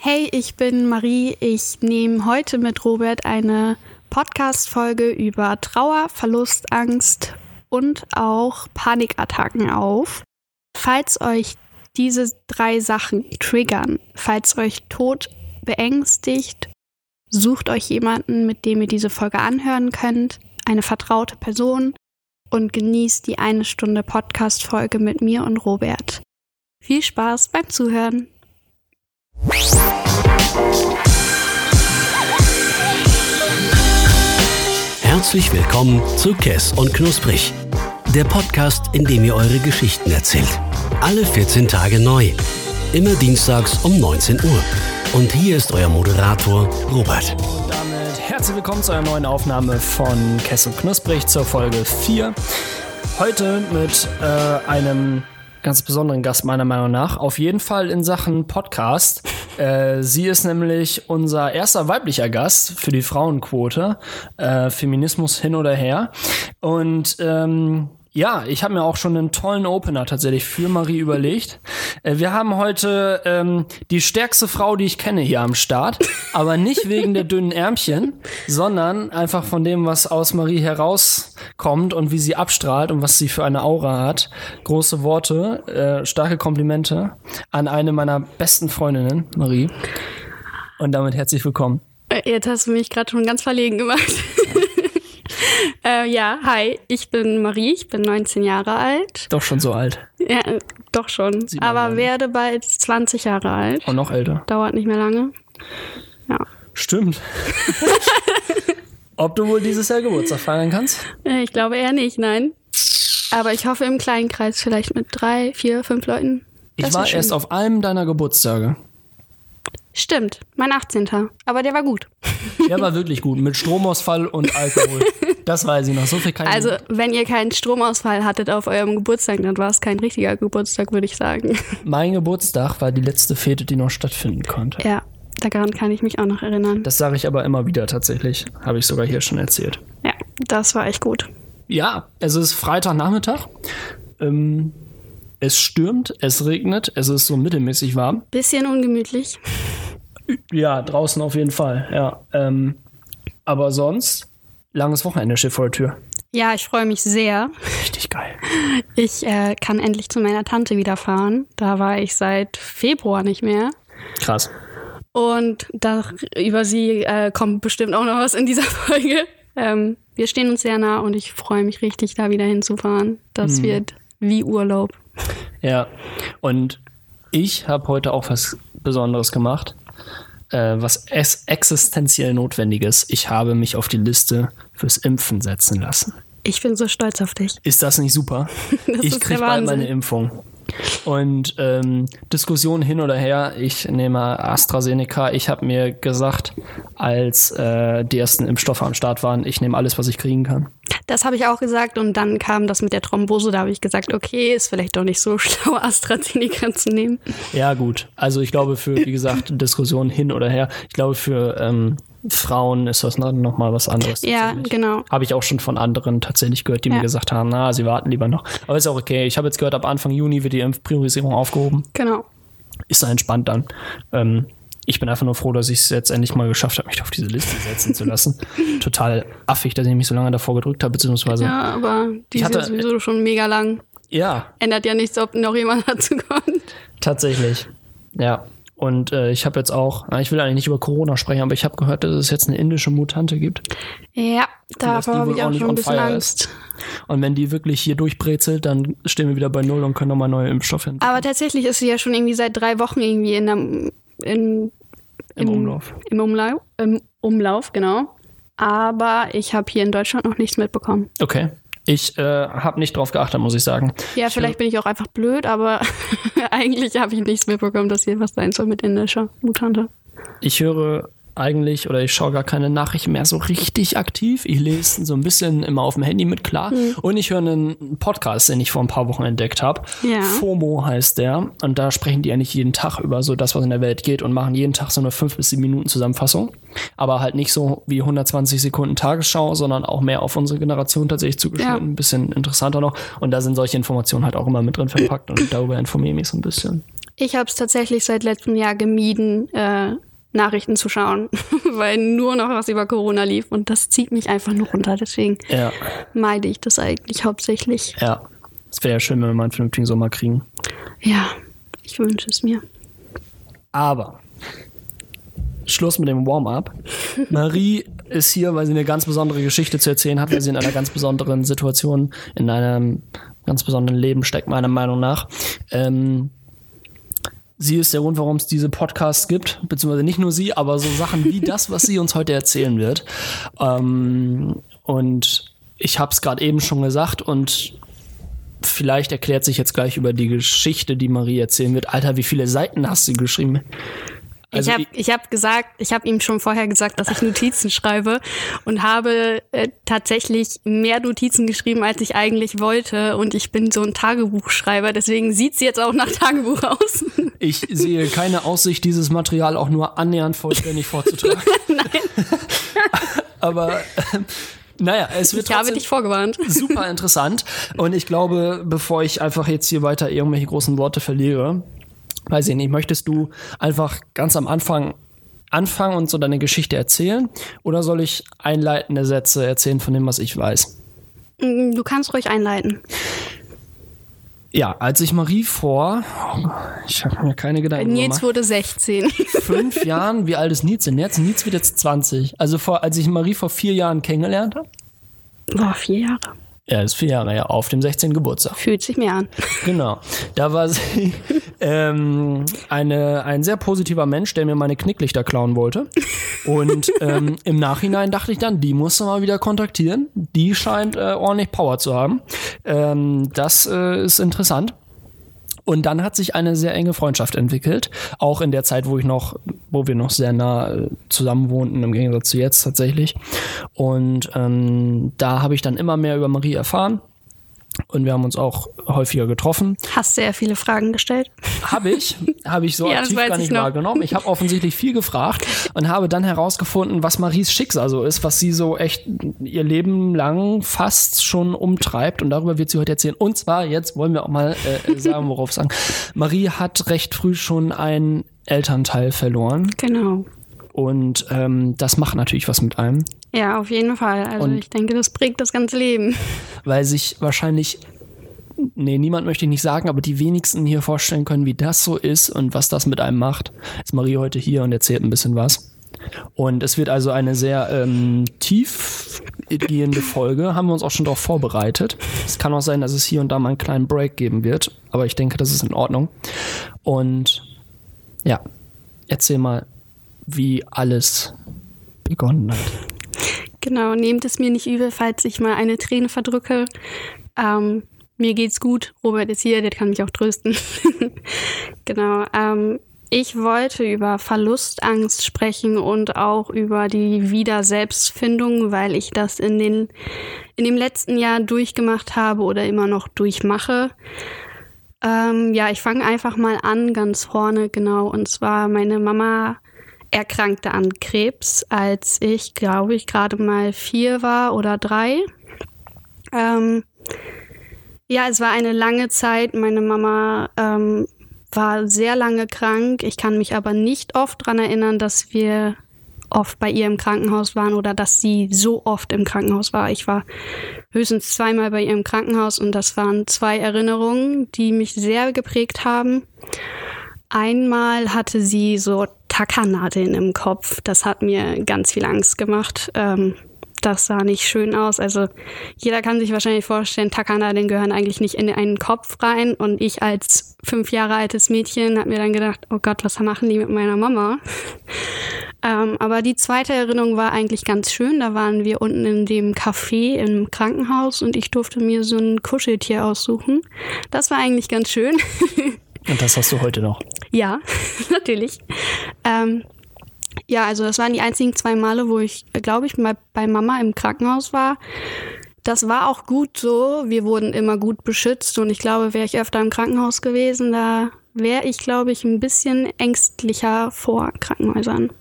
Hey, ich bin Marie. Ich nehme heute mit Robert eine Podcast-Folge über Trauer, Verlust, Angst und auch Panikattacken auf. Falls euch diese drei Sachen triggern, falls euch Tod beängstigt, sucht euch jemanden, mit dem ihr diese Folge anhören könnt, eine vertraute Person und genießt die eine Stunde Podcast-Folge mit mir und Robert. Viel Spaß beim Zuhören! Herzlich willkommen zu Kess und Knusprig, der Podcast, in dem ihr eure Geschichten erzählt. Alle 14 Tage neu. Immer dienstags um 19 Uhr. Und hier ist euer Moderator Robert. Und damit herzlich willkommen zu einer neuen Aufnahme von Kess und Knusprig zur Folge 4. Heute mit äh, einem ganz besonderen Gast meiner Meinung nach. Auf jeden Fall in Sachen Podcast. Äh, sie ist nämlich unser erster weiblicher Gast für die Frauenquote. Äh, Feminismus hin oder her. Und ähm, ja, ich habe mir auch schon einen tollen Opener tatsächlich für Marie überlegt. Äh, wir haben heute ähm, die stärkste Frau, die ich kenne, hier am Start. Aber nicht wegen der dünnen Ärmchen, sondern einfach von dem, was aus Marie herauskommt und wie sie abstrahlt und was sie für eine Aura hat. Große Worte, äh, starke Komplimente an eine meiner besten Freundinnen, Marie. Und damit herzlich willkommen. Äh, Jetzt hast du mich gerade schon ganz verlegen gemacht. äh, ja, hi, ich bin Marie, ich bin 19 Jahre alt. Doch schon so alt. Ja, äh, doch schon. Sieht man Aber nicht. werde bald 20 Jahre alt. Und noch älter. Dauert nicht mehr lange. Ja. Stimmt. Ob du wohl dieses Jahr Geburtstag feiern kannst? Äh, Ich glaube eher nicht, nein. Aber ich hoffe im kleinen Kreis, vielleicht mit drei, vier, fünf Leuten. Ich Das war wär schön. erst auf einem deiner Geburtstage. Stimmt, mein 18. Aber der war gut. Der war wirklich gut. Mit Stromausfall und Alkohol. Das weiß ich noch. So viel kann ich Also, wenn ihr keinen Stromausfall hattet auf eurem Geburtstag, dann war es kein richtiger Geburtstag, würde ich sagen. Mein Geburtstag war die letzte Fete, die noch stattfinden konnte. Ja, daran kann ich mich auch noch erinnern. Das sage ich aber immer wieder tatsächlich. Habe ich sogar hier schon erzählt. Ja, das war echt gut. Ja, es ist Freitagnachmittag. Ähm, es stürmt, es regnet, es ist so mittelmäßig warm. Bisschen ungemütlich. Ja, draußen auf jeden Fall, ja. Ähm, aber sonst, langes Wochenende steht vor der Tür. Ja, ich freue mich sehr. Richtig geil. Ich äh, kann endlich zu meiner Tante wieder fahren. Da war ich seit Februar nicht mehr. Krass. Und da, über sie äh, kommt bestimmt auch noch was in dieser Folge. Ähm, wir stehen uns sehr nah und ich freue mich richtig, da wieder hinzufahren. Das wird wie Urlaub. Ja, und ich habe heute auch was Besonderes gemacht, äh, was existenziell notwendiges. Ich habe mich auf die Liste fürs Impfen setzen lassen. Ich bin so stolz auf dich. Ist das nicht super? Das ich kriege bald meine Impfung. Und ähm, Diskussion hin oder her, ich nehme AstraZeneca. Ich habe mir gesagt, als äh, die ersten Impfstoffe am Start waren, ich nehme alles, was ich kriegen kann. Das habe ich auch gesagt und dann kam das mit der Thrombose. Da habe ich gesagt, okay, ist vielleicht doch nicht so schlau, AstraZeneca zu nehmen. Ja, gut. Also ich glaube für, wie gesagt, Diskussion hin oder her, ich glaube für ähm, Frauen ist das noch mal was anderes. Ja, genau. Habe ich auch schon von anderen tatsächlich gehört, die Ja. mir gesagt haben, na, sie warten lieber noch. Aber ist auch okay. Ich habe jetzt gehört, ab Anfang Juni wird die Impfpriorisierung aufgehoben. Genau. Ist da entspannt dann. Ähm, ich bin einfach nur froh, dass ich es jetzt endlich mal geschafft habe, mich auf diese Liste setzen zu lassen. Total affig, dass ich mich so lange davor gedrückt habe, beziehungsweise. Ja. Ja, aber die hatte- sowieso schon mega lang. Ändert ja nichts, ob noch jemand dazu kommt. tatsächlich. Ja. Und äh, ich habe jetzt auch, na, ich will eigentlich nicht über Corona sprechen, aber ich habe gehört, dass es jetzt eine indische Mutante gibt. Ja, davor habe ich auch schon ein bisschen Angst. Und wenn die wirklich hier durchbrezelt, dann stehen wir wieder bei Null und können nochmal neue Impfstoffe hin Aber tatsächlich ist sie ja schon irgendwie seit drei Wochen irgendwie in der, in, im Umlauf. im Umlauf, im Umlauf, genau. Aber ich habe hier in Deutschland noch nichts mitbekommen. Okay. Ich äh, habe nicht drauf geachtet, muss ich sagen. Ja, vielleicht bin ich auch einfach blöd, aber eigentlich habe ich nichts mitbekommen, dass hier was sein soll mit indischer Mutante. Ich höre eigentlich oder ich schaue gar keine Nachrichten mehr so richtig aktiv. Ich lese so ein bisschen immer auf dem Handy mit klar. Und ich höre einen Podcast, den ich vor ein paar Wochen entdeckt habe. Ja. FOMO heißt der. Und da sprechen die eigentlich jeden Tag über so das, was in der Welt geht und machen jeden Tag so eine 5 bis 7 Minuten Zusammenfassung. Aber halt nicht so wie 120 Sekunden Tagesschau, sondern auch mehr auf unsere Generation tatsächlich zugeschnitten. Ja. Ein bisschen interessanter noch. Und da sind solche Informationen halt auch immer mit drin verpackt und darüber informiere ich mich so ein bisschen. Ich habe es tatsächlich seit letztem Jahr gemieden, äh, Nachrichten zu schauen, weil nur noch was über Corona lief und das zieht mich einfach nur runter. Deswegen Ja, meide ich das eigentlich hauptsächlich. ja. Es wäre ja schön, wenn wir mal einen vernünftigen Sommer kriegen. Ja, ich wünsche es mir. Aber Schluss mit dem Warm-up. Marie ist hier, weil sie eine ganz besondere Geschichte zu erzählen hat, weil sie in einer ganz besonderen Situation, in einem ganz besonderen Leben steckt, meiner Meinung nach. Ähm, sie ist der Grund, warum es diese Podcasts gibt, beziehungsweise nicht nur sie, aber so Sachen wie das, was sie uns heute erzählen wird. Ähm, und ich habe es gerade eben schon gesagt und vielleicht erklärt sich jetzt gleich über die Geschichte, die Marie erzählen wird. Alter, wie viele Seiten hast du geschrieben? Also ich habe ich hab gesagt, ich habe ihm schon vorher gesagt, dass ich Notizen schreibe und habe äh, tatsächlich mehr Notizen geschrieben, als ich eigentlich wollte. Und ich bin so ein Tagebuchschreiber, deswegen sieht es jetzt auch nach Tagebuch aus. Ich sehe keine Aussicht, dieses Material auch nur annähernd vollständig vorzutragen. Nein, Aber ähm, naja, es wird ich habe dich vorgewarnt. super interessant. Und ich glaube, bevor ich einfach jetzt hier weiter irgendwelche großen Worte verliere, weiß ich nicht, möchtest du einfach ganz am Anfang anfangen und so deine Geschichte erzählen? Oder soll ich einleitende Sätze erzählen von dem, was ich weiß? Mm, Du kannst ruhig einleiten. Ja, als ich Marie vor, ich habe mir keine Gedanken Nils gemacht, wurde 16. fünf Jahren, wie alt ist Nils denn jetzt? Nils wird jetzt 20. Also vor, als ich Marie vor vier Jahren kennengelernt habe. Boah, vier Jahre. Ja, ist vier Jahre, ja, auf dem 16. Geburtstag. Fühlt sich mehr an. Genau. Da war sie ähm, eine, ein sehr positiver Mensch, der mir meine Knicklichter klauen wollte. Und ähm, im Nachhinein dachte ich dann, die musst du mal wieder kontaktieren. Die scheint äh, ordentlich Power zu haben. Ähm, das äh, ist interessant. Und dann hat sich eine sehr enge Freundschaft entwickelt. Auch in der Zeit, wo ich noch, wo wir noch sehr nah äh, zusammen wohnten, im Gegensatz zu jetzt tatsächlich. Und ähm, da habe ich dann immer mehr über Marie erfahren. Und wir haben uns auch häufiger getroffen. Hast sehr viele Fragen gestellt. Habe ich, habe ich so Ja, aktiv gar ich nicht wahrgenommen. Ich habe offensichtlich viel gefragt und habe dann herausgefunden, was Maries Schicksal so ist, was sie so echt ihr Leben lang fast schon umtreibt. Und darüber wird sie heute erzählen. Und zwar, jetzt wollen wir auch mal äh, sagen, worauf sagen. Marie hat recht früh schon einen Elternteil verloren. Genau. Und ähm, das macht natürlich was mit einem, Ja, auf jeden Fall. Also Und- ich denke, das prägt das ganze Leben. weil sich wahrscheinlich, nee, niemand möchte ich nicht sagen, aber die wenigsten hier vorstellen können, wie das so ist und was das mit einem macht. Ist Marie heute hier und erzählt ein bisschen was. Und es wird also eine sehr ähm, tiefgehende Folge, haben wir uns auch schon darauf vorbereitet. Es kann auch sein, dass es hier und da mal einen kleinen Break geben wird, aber ich denke, das ist in Ordnung. Und ja, erzähl mal, wie alles begonnen hat. Genau, nehmt es mir nicht übel, falls ich mal eine Träne verdrücke. Ähm, mir geht's gut. Robert ist hier, der kann mich auch trösten. genau. Ähm, ich wollte über Verlustangst sprechen und auch über die Wiederselbstfindung, weil ich das in, den, in dem letzten Jahr durchgemacht habe oder immer noch durchmache. Ähm, ja, ich fange einfach mal an, ganz vorne, genau. Und zwar meine Mama erkrankte an Krebs, als ich, glaube ich, gerade mal vier war oder drei. Ähm, ja, es war eine lange Zeit. Meine Mama ähm, war sehr lange krank. Ich kann mich aber nicht oft daran erinnern, dass wir oft bei ihr im Krankenhaus waren oder dass sie so oft im Krankenhaus war. Ich war höchstens zweimal bei ihr im Krankenhaus und das waren zwei Erinnerungen, die mich sehr geprägt haben. Einmal hatte sie so Tackernadeln im Kopf. Das hat mir ganz viel Angst gemacht. Ähm, das sah nicht schön aus. Also jeder kann sich wahrscheinlich vorstellen, Tackernadeln gehören eigentlich nicht in einen Kopf rein. Und ich als fünf Jahre altes Mädchen habe mir dann gedacht, oh Gott, was machen die mit meiner Mama? ähm, aber die zweite Erinnerung war eigentlich ganz schön. Da waren wir unten in dem Café im Krankenhaus und ich durfte mir so ein Kuscheltier aussuchen. Das war eigentlich ganz schön. Und das hast du heute noch. Ja, natürlich. Ähm, ja, also das waren die einzigen zwei Male, wo ich, glaube ich, mal bei Mama im Krankenhaus war. Das war auch gut so. Wir wurden immer gut beschützt und ich glaube, wäre ich öfter im Krankenhaus gewesen, da wäre ich, glaube ich, ein bisschen ängstlicher vor Krankenhäusern.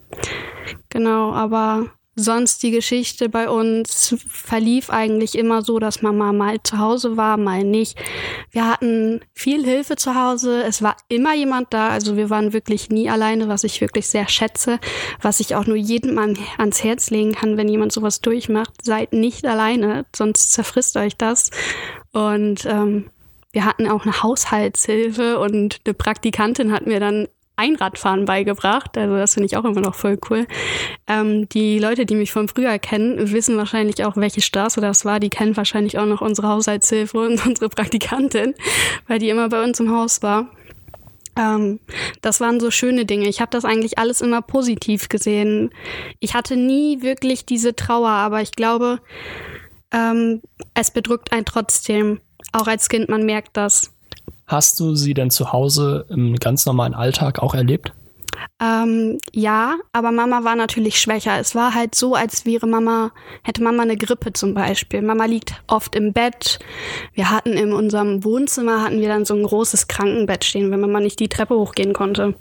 Genau, aber sonst die Geschichte bei uns verlief eigentlich immer so, dass Mama mal zu Hause war, mal nicht. Wir hatten viel Hilfe zu Hause. Es war immer jemand da. Also wir waren wirklich nie alleine, was ich wirklich sehr schätze, was ich auch nur jedem ans Herz legen kann, wenn jemand sowas durchmacht. Seid nicht alleine, sonst zerfrisst euch das. Und ähm, wir hatten auch eine Haushaltshilfe und eine Praktikantin hat mir dann Einradfahren beigebracht. Also das finde ich auch immer noch voll cool. Ähm, die Leute, die mich von früher kennen, wissen wahrscheinlich auch, welche Straße das war. Die kennen wahrscheinlich auch noch unsere Haushaltshilfe und unsere Praktikantin, weil die immer bei uns im Haus war. Ähm, das waren so schöne Dinge. Ich habe das eigentlich alles immer positiv gesehen. Ich hatte nie wirklich diese Trauer, aber ich glaube, ähm, es bedrückt einen trotzdem. Auch als Kind, man merkt das. Hast du sie denn zu Hause im ganz normalen Alltag auch erlebt? Ähm, ja, aber Mama war natürlich schwächer. Es war halt so, als wäre Mama, hätte Mama eine Grippe zum Beispiel. Mama liegt oft im Bett. Wir hatten in unserem Wohnzimmer hatten wir dann so ein großes Krankenbett stehen, wenn Mama nicht die Treppe hochgehen konnte.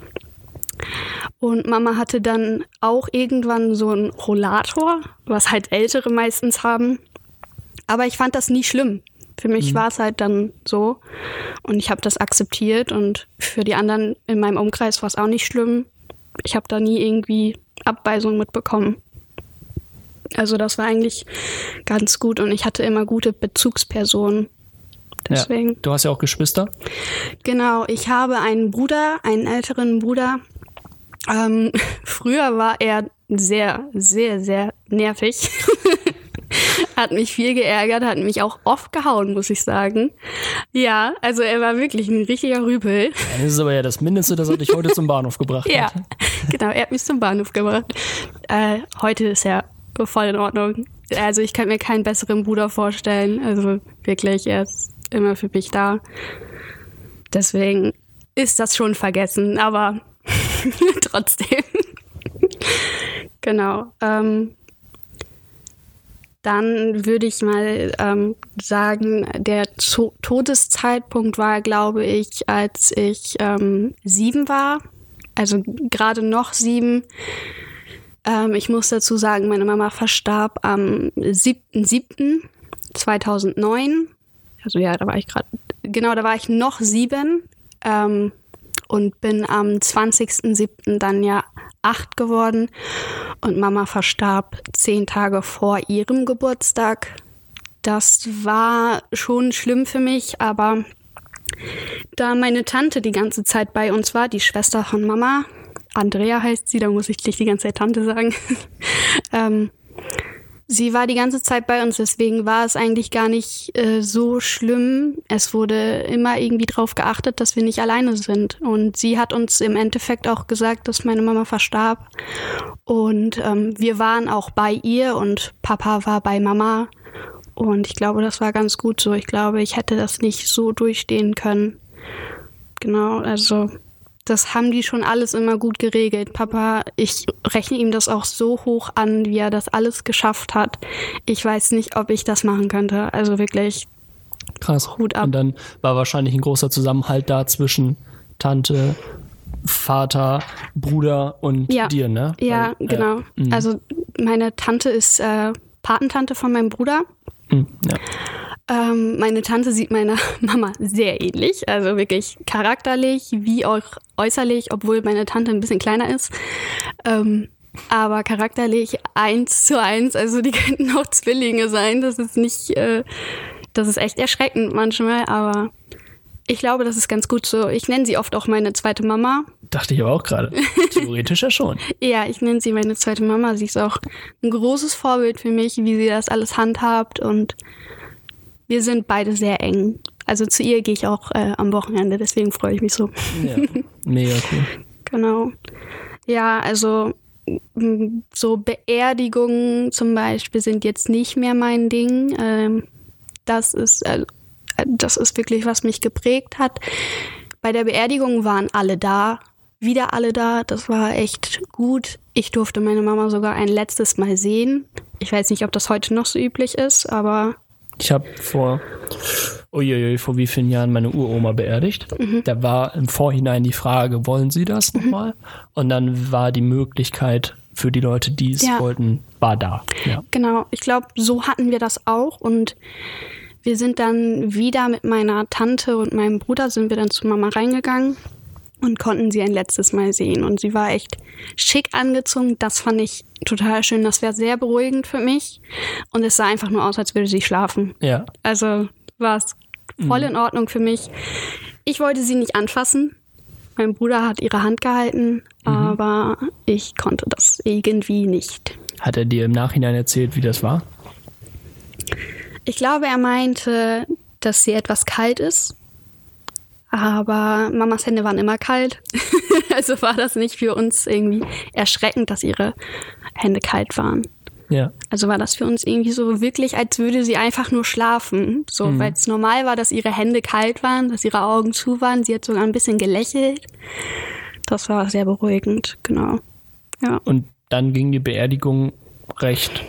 Und Mama hatte dann auch irgendwann so einen Rollator, was halt Ältere meistens haben. Aber ich fand das nie schlimm. Für mich mhm. war es halt dann so und ich habe das akzeptiert und für die anderen in meinem Umkreis war es auch nicht schlimm. Ich habe da nie irgendwie Abweisung mitbekommen. Also das war eigentlich ganz gut und ich hatte immer gute Bezugspersonen. Deswegen. Ja. Du hast ja auch Geschwister? Genau, ich habe einen Bruder, einen älteren Bruder. Ähm, früher war er sehr, sehr, sehr nervig. hat mich viel geärgert, hat mich auch oft gehauen, muss ich sagen. Ja, also er war wirklich ein richtiger Rüpel. Das ist aber ja das Mindeste, dass er dich heute zum Bahnhof gebracht ja, hat. Ja, genau, er hat mich zum Bahnhof gebracht. Äh, heute ist er voll in Ordnung. Also ich kann mir keinen besseren Bruder vorstellen. Also wirklich, er ist immer für mich da. Deswegen ist das schon vergessen, aber trotzdem. genau. Ähm, dann würde ich mal ähm, sagen, der Zo Todeszeitpunkt war, glaube ich, als ich ähm, sieben war. Also gerade noch sieben. Ähm, ich muss dazu sagen, meine Mama verstarb am 7.7.2009. Also ja, da war ich gerade, genau, da war ich noch sieben ähm, und bin am 20.07. dann ja acht geworden und Mama verstarb zehn Tage vor ihrem Geburtstag. Das war schon schlimm für mich, aber da meine Tante die ganze Zeit bei uns war, die Schwester von Mama, Andrea heißt sie, da muss ich dich die ganze Zeit Tante sagen, ähm, Sie war die ganze Zeit bei uns, deswegen war es eigentlich gar nicht äh, so schlimm. Es wurde immer irgendwie darauf geachtet, dass wir nicht alleine sind. Und sie hat uns im Endeffekt auch gesagt, dass meine Mama verstarb. Und ähm, wir waren auch bei ihr und Papa war bei Mama. Und ich glaube, das war ganz gut so. Ich glaube, ich hätte das nicht so durchstehen können. Genau, also das haben die schon alles immer gut geregelt. Papa, ich rechne ihm das auch so hoch an, wie er das alles geschafft hat. Ich weiß nicht, ob ich das machen könnte. Also wirklich. Krass. Hut ab. Und dann war wahrscheinlich ein großer Zusammenhalt da zwischen Tante, Vater, Bruder und ja. dir, ne? Ja, Weil, genau. Äh, also meine Tante ist äh, Patentante von meinem Bruder. Mh, ja. Ähm, meine Tante sieht meiner Mama sehr ähnlich, also wirklich charakterlich wie auch äußerlich, obwohl meine Tante ein bisschen kleiner ist. Ähm, aber charakterlich eins zu eins, also die könnten auch Zwillinge sein. Das ist nicht, äh, das ist echt erschreckend manchmal, aber ich glaube, das ist ganz gut so. Ich nenne sie oft auch meine zweite Mama. Dachte ich aber auch gerade. Theoretisch ja schon. ja, ich nenne sie meine zweite Mama. Sie ist auch ein großes Vorbild für mich, wie sie das alles handhabt und wir sind beide sehr eng. Also zu ihr gehe ich auch äh, am Wochenende, deswegen freue ich mich so. Ja, mega cool. genau. Ja, also so Beerdigungen zum Beispiel sind jetzt nicht mehr mein Ding. Ähm, das ist, äh, das ist wirklich, was mich geprägt hat. Bei der Beerdigung waren alle da, wieder alle da. Das war echt gut. Ich durfte meine Mama sogar ein letztes Mal sehen. Ich weiß nicht, ob das heute noch so üblich ist, aber ich habe vor, uiuiui, vor wie vielen Jahren meine Uroma beerdigt. Mhm. Da war im Vorhinein die Frage, wollen Sie das mhm. nochmal? Und dann war die Möglichkeit für die Leute, die es Ja. wollten, war da. Ja. Genau, ich glaube, so hatten wir das auch und wir sind dann wieder mit meiner Tante und meinem Bruder sind wir dann zu Mama reingegangen und konnten sie ein letztes Mal sehen und sie war echt schick angezogen. Das fand ich total schön. Das wäre sehr beruhigend für mich und es sah einfach nur aus, als würde sie schlafen. ja. Also war es voll in Ordnung für mich. Ich wollte sie nicht anfassen. Mein Bruder hat ihre Hand gehalten, aber ich konnte das irgendwie nicht. Hat er dir im Nachhinein erzählt, wie das war? Ich glaube, er meinte, dass sie etwas kalt ist. Aber Mamas Hände waren immer kalt. also war das nicht für uns irgendwie erschreckend, dass ihre Hände kalt waren. Ja. Also war das für uns irgendwie so wirklich, als würde sie einfach nur schlafen. So, weil es normal war, dass ihre Hände kalt waren, dass ihre Augen zu waren. Sie hat sogar ein bisschen gelächelt. Das war sehr beruhigend, genau. Ja. Und dann ging die Beerdigung recht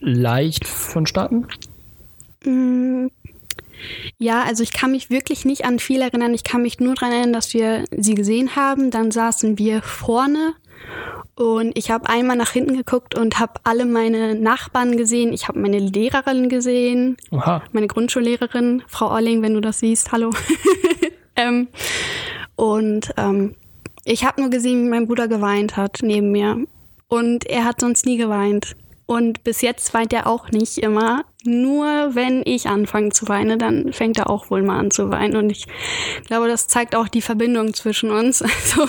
leicht vonstatten. Ja, also ich kann mich wirklich nicht an viel erinnern. Ich kann mich nur daran erinnern, dass wir sie gesehen haben. Dann saßen wir vorne und ich habe einmal nach hinten geguckt und habe alle meine Nachbarn gesehen. Ich habe meine Lehrerin gesehen, Oha. meine Grundschullehrerin, Frau Orling, wenn du das siehst, hallo. ähm, und ähm, ich habe nur gesehen, wie mein Bruder geweint hat neben mir. Und er hat sonst nie geweint. Und bis jetzt weint er auch nicht immer. Nur wenn ich anfange zu weinen, dann fängt er auch wohl mal an zu weinen. Und ich glaube, das zeigt auch die Verbindung zwischen uns. Also,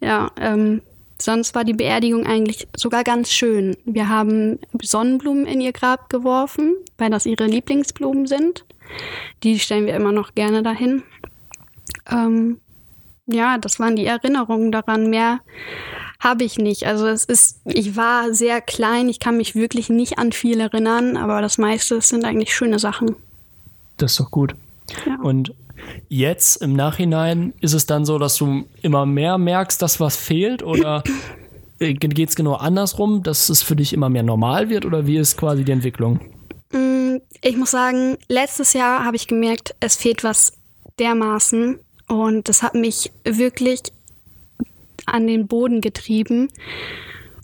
ja, ähm, sonst war die Beerdigung eigentlich sogar ganz schön. Wir haben Sonnenblumen in ihr Grab geworfen, weil das ihre Lieblingsblumen sind. Die stellen wir immer noch gerne dahin. Ähm, ja, das waren die Erinnerungen daran. Mehr habe ich nicht. Also es ist, ich war sehr klein, ich kann mich wirklich nicht an viel erinnern, aber das meiste sind eigentlich schöne Sachen. Das ist doch gut. Ja. Und jetzt im Nachhinein ist es dann so, dass du immer mehr merkst, dass was fehlt oder geht es genau andersrum, dass es für dich immer mehr normal wird oder wie ist quasi die Entwicklung? Mm, Ich muss sagen, letztes Jahr habe ich gemerkt, es fehlt was dermaßen und das hat mich wirklich an den Boden getrieben.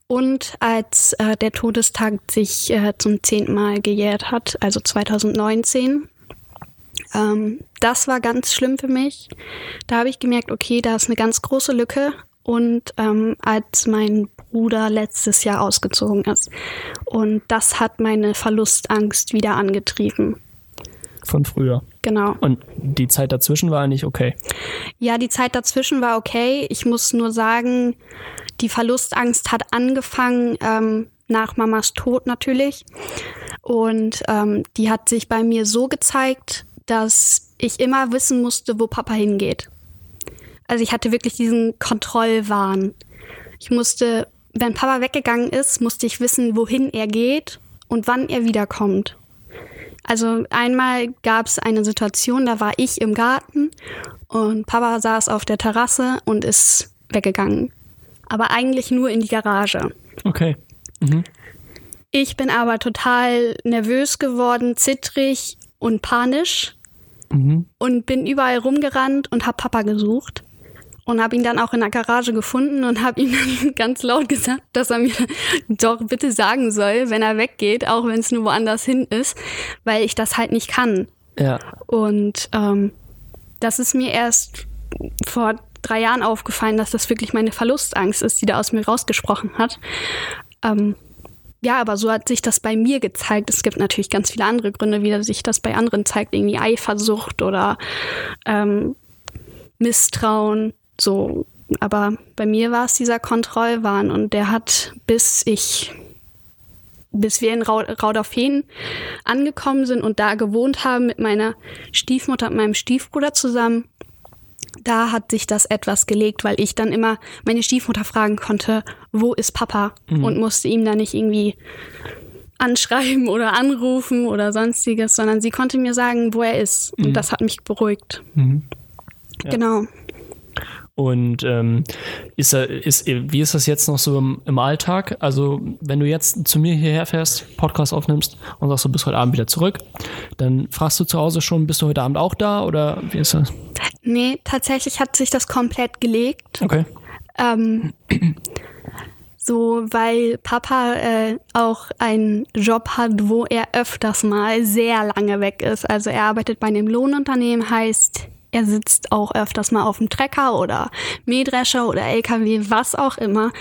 Und als äh, der Todestag sich äh, zum zehnten Mal gejährt hat, also 2019, ähm, das war ganz schlimm für mich. Da habe ich gemerkt, okay, da ist eine ganz große Lücke. Und ähm, als mein Bruder letztes Jahr ausgezogen ist. Und das hat meine Verlustangst wieder angetrieben. Von früher. Genau. Und die Zeit dazwischen war nicht okay. Ja, die Zeit dazwischen war okay. Ich muss nur sagen, die Verlustangst hat angefangen ähm, nach Mamas Tod natürlich. Und ähm, die hat sich bei mir so gezeigt, dass ich immer wissen musste, wo Papa hingeht. Also ich hatte wirklich diesen Kontrollwahn. Ich musste, wenn Papa weggegangen ist, musste ich wissen, wohin er geht und wann er wiederkommt. Also einmal gab es eine Situation, da war ich im Garten und Papa saß auf der Terrasse und ist weggegangen. Aber eigentlich nur in die Garage. Okay. Ich bin aber total nervös geworden, zittrig und panisch und bin überall rumgerannt und habe Papa gesucht und habe ihn dann auch in der Garage gefunden und habe ihm dann ganz laut gesagt, dass er mir doch bitte sagen soll, wenn er weggeht, auch wenn es nur woanders hin ist, weil ich das halt nicht kann. Ja. Und ähm, das ist mir erst vor drei Jahren aufgefallen, dass das wirklich meine Verlustangst ist, die da aus mir rausgesprochen hat. Ähm, ja, aber so hat sich das bei mir gezeigt. Es gibt natürlich ganz viele andere Gründe, wie sich das bei anderen zeigt, irgendwie Eifersucht oder ähm, Misstrauen. So, aber bei mir war es dieser Kontrollwahn und der hat, bis ich, bis wir in Rau Rauderfehn angekommen sind und da gewohnt haben mit meiner Stiefmutter und meinem Stiefbruder zusammen, da hat sich das etwas gelegt, weil ich dann immer meine Stiefmutter fragen konnte, wo ist Papa? Und musste ihm da nicht irgendwie anschreiben oder anrufen oder sonstiges, sondern sie konnte mir sagen, wo er ist. Und das hat mich beruhigt. Ja. Genau. Und ähm, ist, er- ist, wie ist das jetzt noch so im, im Alltag? Also, wenn du jetzt zu mir hierher fährst, Podcast aufnimmst und sagst, du bist heute Abend wieder zurück, dann fragst du zu Hause schon, bist du heute Abend auch da oder wie ist das? Nee, tatsächlich hat sich das komplett gelegt. Okay. Ähm, so, weil Papa äh, auch einen Job hat, wo er öfters mal sehr lange weg ist. Also er arbeitet bei einem Lohnunternehmen, heißt, er sitzt auch öfters mal auf dem Trecker oder Mähdrescher oder LKW, was auch immer.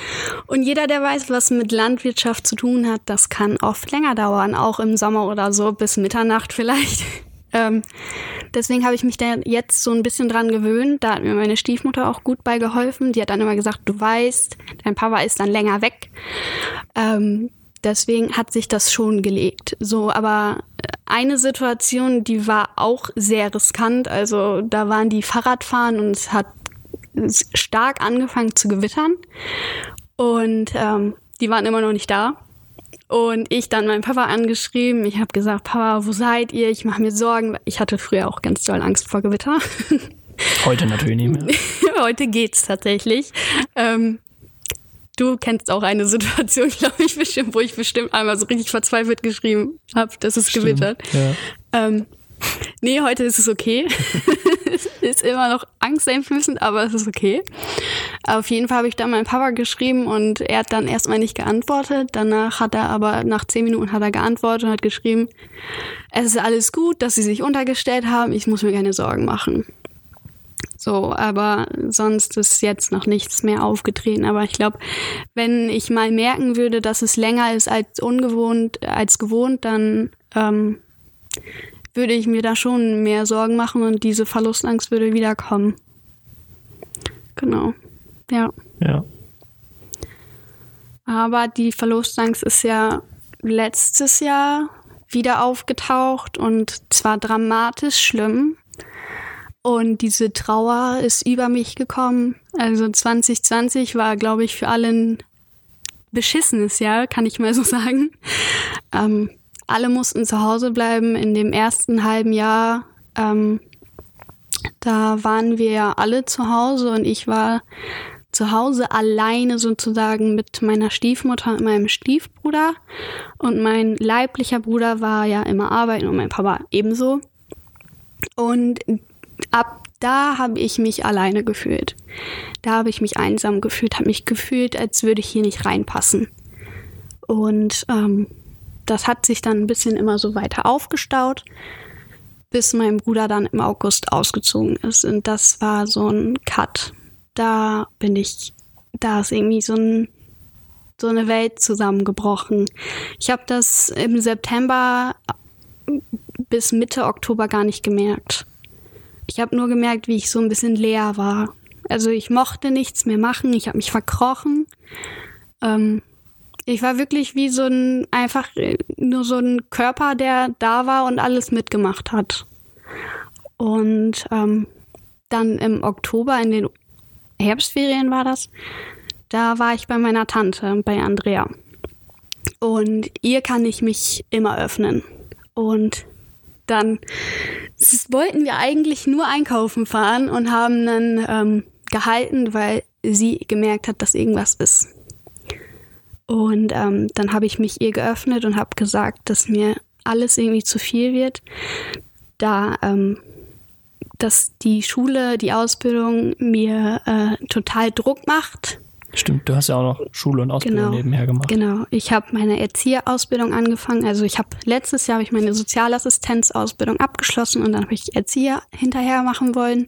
Und jeder, der weiß, was mit Landwirtschaft zu tun hat, das kann oft länger dauern, auch im Sommer oder so, bis Mitternacht vielleicht. Ähm, deswegen habe ich mich da jetzt so ein bisschen dran gewöhnt. Da hat mir meine Stiefmutter auch gut bei geholfen. Die hat dann immer gesagt, du weißt, dein Papa ist dann länger weg. Ähm, deswegen hat sich das schon gelegt. So, aber eine Situation, die war auch sehr riskant. Also da waren die Fahrradfahren und es hat stark angefangen zu gewittern. Und ähm, die waren immer noch nicht da. Und ich dann meinen Papa angeschrieben. Ich habe gesagt, Papa, wo seid ihr? Ich mache mir Sorgen. Ich hatte früher auch ganz doll Angst vor Gewitter. Heute natürlich nicht mehr. Heute geht's tatsächlich. Ähm, du kennst auch eine Situation, glaube ich, bestimmt, wo ich bestimmt einmal so richtig verzweifelt geschrieben habe, dass es Stimmt, gewittert. Ja. Ähm, nee, heute ist es okay. es ist immer noch angsteinflößend, aber es ist okay. Auf jeden Fall habe ich dann meinem Papa geschrieben und er hat dann erstmal nicht geantwortet. Danach hat er aber, nach zehn Minuten hat er geantwortet und hat geschrieben, es ist alles gut, dass sie sich untergestellt haben, ich muss mir keine Sorgen machen. So, aber sonst ist jetzt noch nichts mehr aufgetreten. Aber ich glaube, wenn ich mal merken würde, dass es länger ist als ungewohnt, als gewohnt, dann ähm, würde ich mir da schon mehr Sorgen machen und diese Verlustangst würde wiederkommen. Genau. Ja. Ja. Aber die Verlustangst ist ja letztes Jahr wieder aufgetaucht und zwar dramatisch schlimm. Und diese Trauer ist über mich gekommen. Also 2020 war, glaube ich, für alle ein beschissenes Jahr, kann ich mal so sagen. Ähm, alle mussten zu Hause bleiben. In dem ersten halben Jahr, ähm, da waren wir alle zu Hause und ich war zu Hause alleine sozusagen mit meiner Stiefmutter und meinem Stiefbruder. Und mein leiblicher Bruder war ja immer arbeiten und mein Papa ebenso. Und ab da habe ich mich alleine gefühlt. Da habe ich mich einsam gefühlt, habe mich gefühlt, als würde ich hier nicht reinpassen. Und ähm, das hat sich dann ein bisschen immer so weiter aufgestaut, bis mein Bruder dann im August ausgezogen ist. Und das war so ein Cut. Da bin ich, da ist irgendwie so ein so eine Welt zusammengebrochen. Ich habe das im September bis Mitte Oktober gar nicht gemerkt. Ich habe nur gemerkt, wie ich so ein bisschen leer war. Also ich mochte nichts mehr machen, ich habe mich verkrochen. Ähm, ich war wirklich wie so ein, einfach nur so ein Körper, der da war und alles mitgemacht hat. Und ähm, dann im Oktober, in den Herbstferien war das, da war ich bei meiner Tante, bei Andrea. Und ihr kann ich mich immer öffnen. Und dann wollten wir eigentlich nur einkaufen fahren und haben dann ähm, gehalten, weil sie gemerkt hat, dass irgendwas ist. Und ähm, dann habe ich mich ihr geöffnet und habe gesagt, dass mir alles irgendwie zu viel wird, da ähm, dass die Schule, die Ausbildung mir äh, total Druck macht Stimmt, du hast ja auch noch Schule und Ausbildung genau, nebenher gemacht. Genau, ich habe meine Erzieherausbildung angefangen. Also ich habe letztes Jahr habe ich meine Sozialassistenzausbildung abgeschlossen und dann habe ich Erzieher hinterher machen wollen.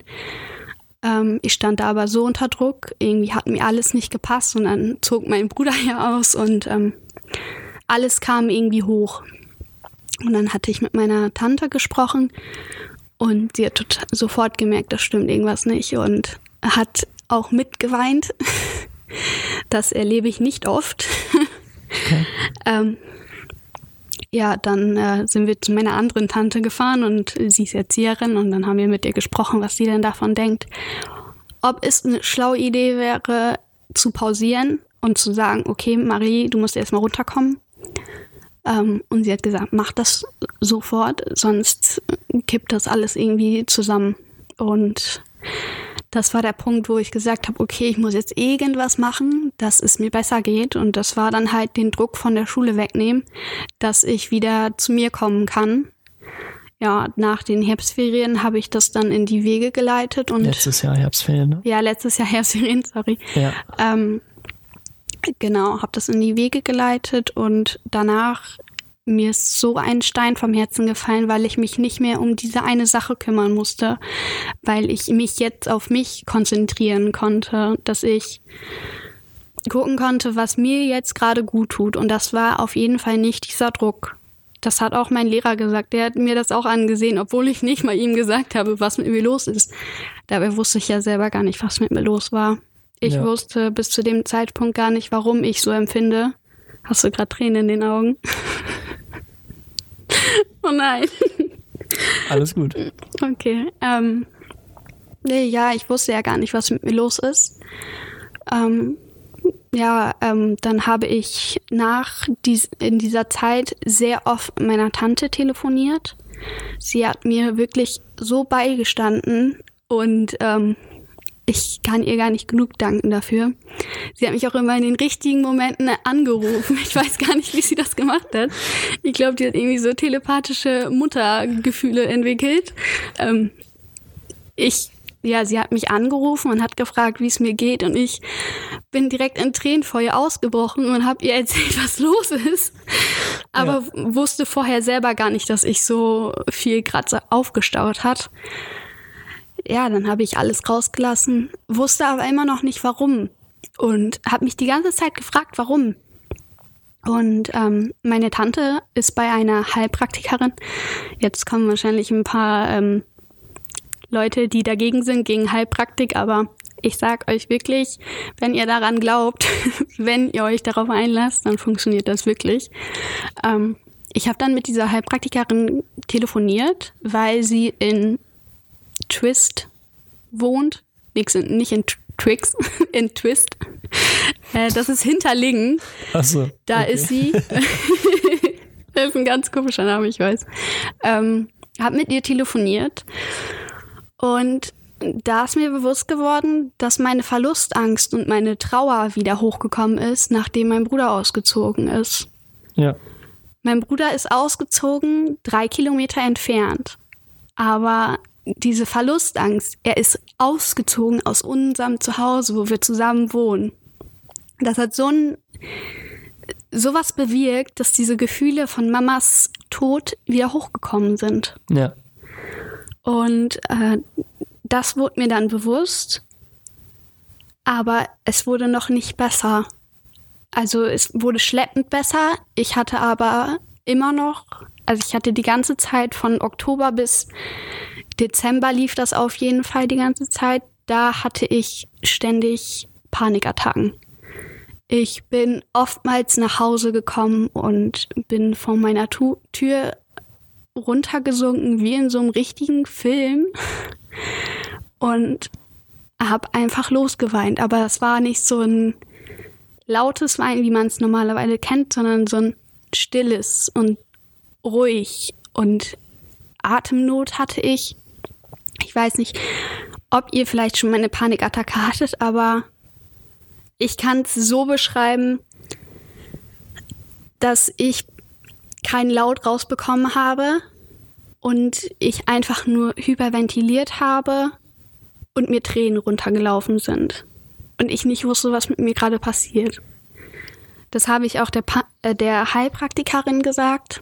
Ähm, ich stand da aber so unter Druck, irgendwie hat mir alles nicht gepasst und dann zog mein Bruder ja aus und ähm, alles kam irgendwie hoch. Und dann hatte ich mit meiner Tante gesprochen und sie hat sofort gemerkt, das stimmt irgendwas nicht und hat auch mitgeweint. Das erlebe ich nicht oft. Okay. ähm, ja, dann äh, sind wir zu meiner anderen Tante gefahren und sie ist Erzieherin und dann haben wir mit ihr gesprochen, was sie denn davon denkt. Ob es eine schlaue Idee wäre, zu pausieren und zu sagen, okay, Marie, du musst erstmal runterkommen. Ähm, und sie hat gesagt, mach das sofort, sonst kippt das alles irgendwie zusammen. Und das war der Punkt, wo ich gesagt habe, okay, ich muss jetzt irgendwas machen, dass es mir besser geht. Und das war dann halt den Druck von der Schule wegnehmen, dass ich wieder zu mir kommen kann. Ja, nach den Herbstferien habe ich das dann in die Wege geleitet und letztes Jahr Herbstferien, ne? Ja, letztes Jahr Herbstferien, sorry. Ja. Ähm, genau, habe das in die Wege geleitet und danach mir ist so ein Stein vom Herzen gefallen, weil ich mich nicht mehr um diese eine Sache kümmern musste, weil ich mich jetzt auf mich konzentrieren konnte, dass ich gucken konnte, was mir jetzt gerade gut tut. Und das war auf jeden Fall nicht dieser Druck. Das hat auch mein Lehrer gesagt. Der hat mir das auch angesehen, obwohl ich nicht mal ihm gesagt habe, was mit mir los ist. Dabei wusste ich ja selber gar nicht, was mit mir los war. Ich ja. wusste bis zu dem Zeitpunkt gar nicht, warum ich so empfinde. Hast du gerade Tränen in den Augen? oh nein. Alles gut. Okay. Ähm, ja, ich wusste ja gar nicht, was mit mir los ist. Ähm, ja, ähm, dann habe ich nach dies, in dieser Zeit sehr oft meiner Tante telefoniert. Sie hat mir wirklich so beigestanden und ähm, ich kann ihr gar nicht genug danken dafür. Sie hat mich auch immer in den richtigen Momenten angerufen. Ich weiß gar nicht, wie sie das gemacht hat. Ich glaube, die hat irgendwie so telepathische Muttergefühle entwickelt. Ähm, ich, ja, sie hat mich angerufen und hat gefragt, wie es mir geht. Und ich bin direkt in Tränen vor ihr ausgebrochen und habe ihr erzählt, was los ist. Aber ja. wusste vorher selber gar nicht, dass ich so viel gerade aufgestaut hat ja, dann habe ich alles rausgelassen, wusste aber immer noch nicht warum und habe mich die ganze Zeit gefragt, warum. Und ähm, meine Tante ist bei einer Heilpraktikerin. Jetzt kommen wahrscheinlich ein paar ähm, Leute, die dagegen sind, gegen Heilpraktik, aber ich sag euch wirklich, wenn ihr daran glaubt, wenn ihr euch darauf einlasst, dann funktioniert das wirklich. Ähm, ich habe dann mit dieser Heilpraktikerin telefoniert, weil sie in Twist wohnt. Nix in, nicht in Tricks, in Twist. Äh, das ist Hinterlingen. Achso. Da okay. ist sie. das ist ein ganz komischer Name, ich weiß. Ähm, hab mit ihr telefoniert und da ist mir bewusst geworden, dass meine Verlustangst und meine Trauer wieder hochgekommen ist, nachdem mein Bruder ausgezogen ist. Ja. Mein Bruder ist ausgezogen, drei Kilometer entfernt. Aber diese Verlustangst, er ist ausgezogen aus unserem Zuhause, wo wir zusammen wohnen. Das hat so ein sowas bewirkt, dass diese Gefühle von Mamas Tod wieder hochgekommen sind. Ja. Und äh, das wurde mir dann bewusst, aber es wurde noch nicht besser. Also es wurde schleppend besser. Ich hatte aber immer noch, also ich hatte die ganze Zeit von Oktober bis Dezember lief das auf jeden Fall die ganze Zeit. Da hatte ich ständig Panikattacken. Ich bin oftmals nach Hause gekommen und bin von meiner tu Tür runtergesunken wie in so einem richtigen Film und habe einfach losgeweint. Aber es war nicht so ein lautes Weinen, wie man es normalerweise kennt, sondern so ein stilles und ruhig und Atemnot hatte ich. Ich weiß nicht, ob ihr vielleicht schon mal eine Panikattacke hattet, aber ich kann es so beschreiben, dass ich keinen Laut rausbekommen habe und ich einfach nur hyperventiliert habe und mir Tränen runtergelaufen sind. Und ich nicht wusste, was mit mir gerade passiert. Das habe ich auch der, pa äh, der Heilpraktikerin gesagt.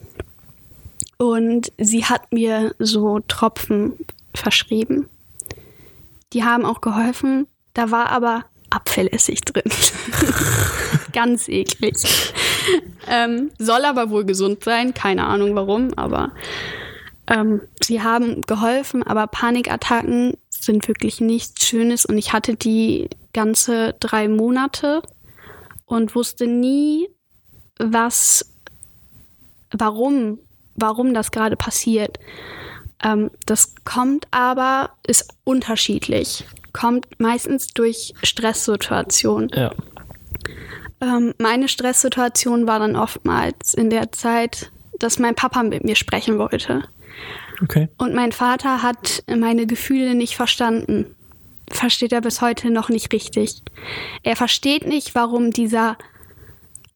Und sie hat mir so Tropfen verschrieben. Die haben auch geholfen. Da war aber Apfelessig drin. Ganz eklig. Ähm, soll aber wohl gesund sein. Keine Ahnung warum, aber ähm, sie haben geholfen. Aber Panikattacken sind wirklich nichts Schönes. Und ich hatte die ganze drei Monate und wusste nie, was, warum, warum das gerade passiert. Ähm, das kommt aber, ist unterschiedlich. Kommt meistens durch Stresssituationen. Ja. Ähm, meine Stresssituation war dann oftmals in der Zeit, dass mein Papa mit mir sprechen wollte. Okay. Und mein Vater hat meine Gefühle nicht verstanden. Versteht er bis heute noch nicht richtig. Er versteht nicht, warum dieser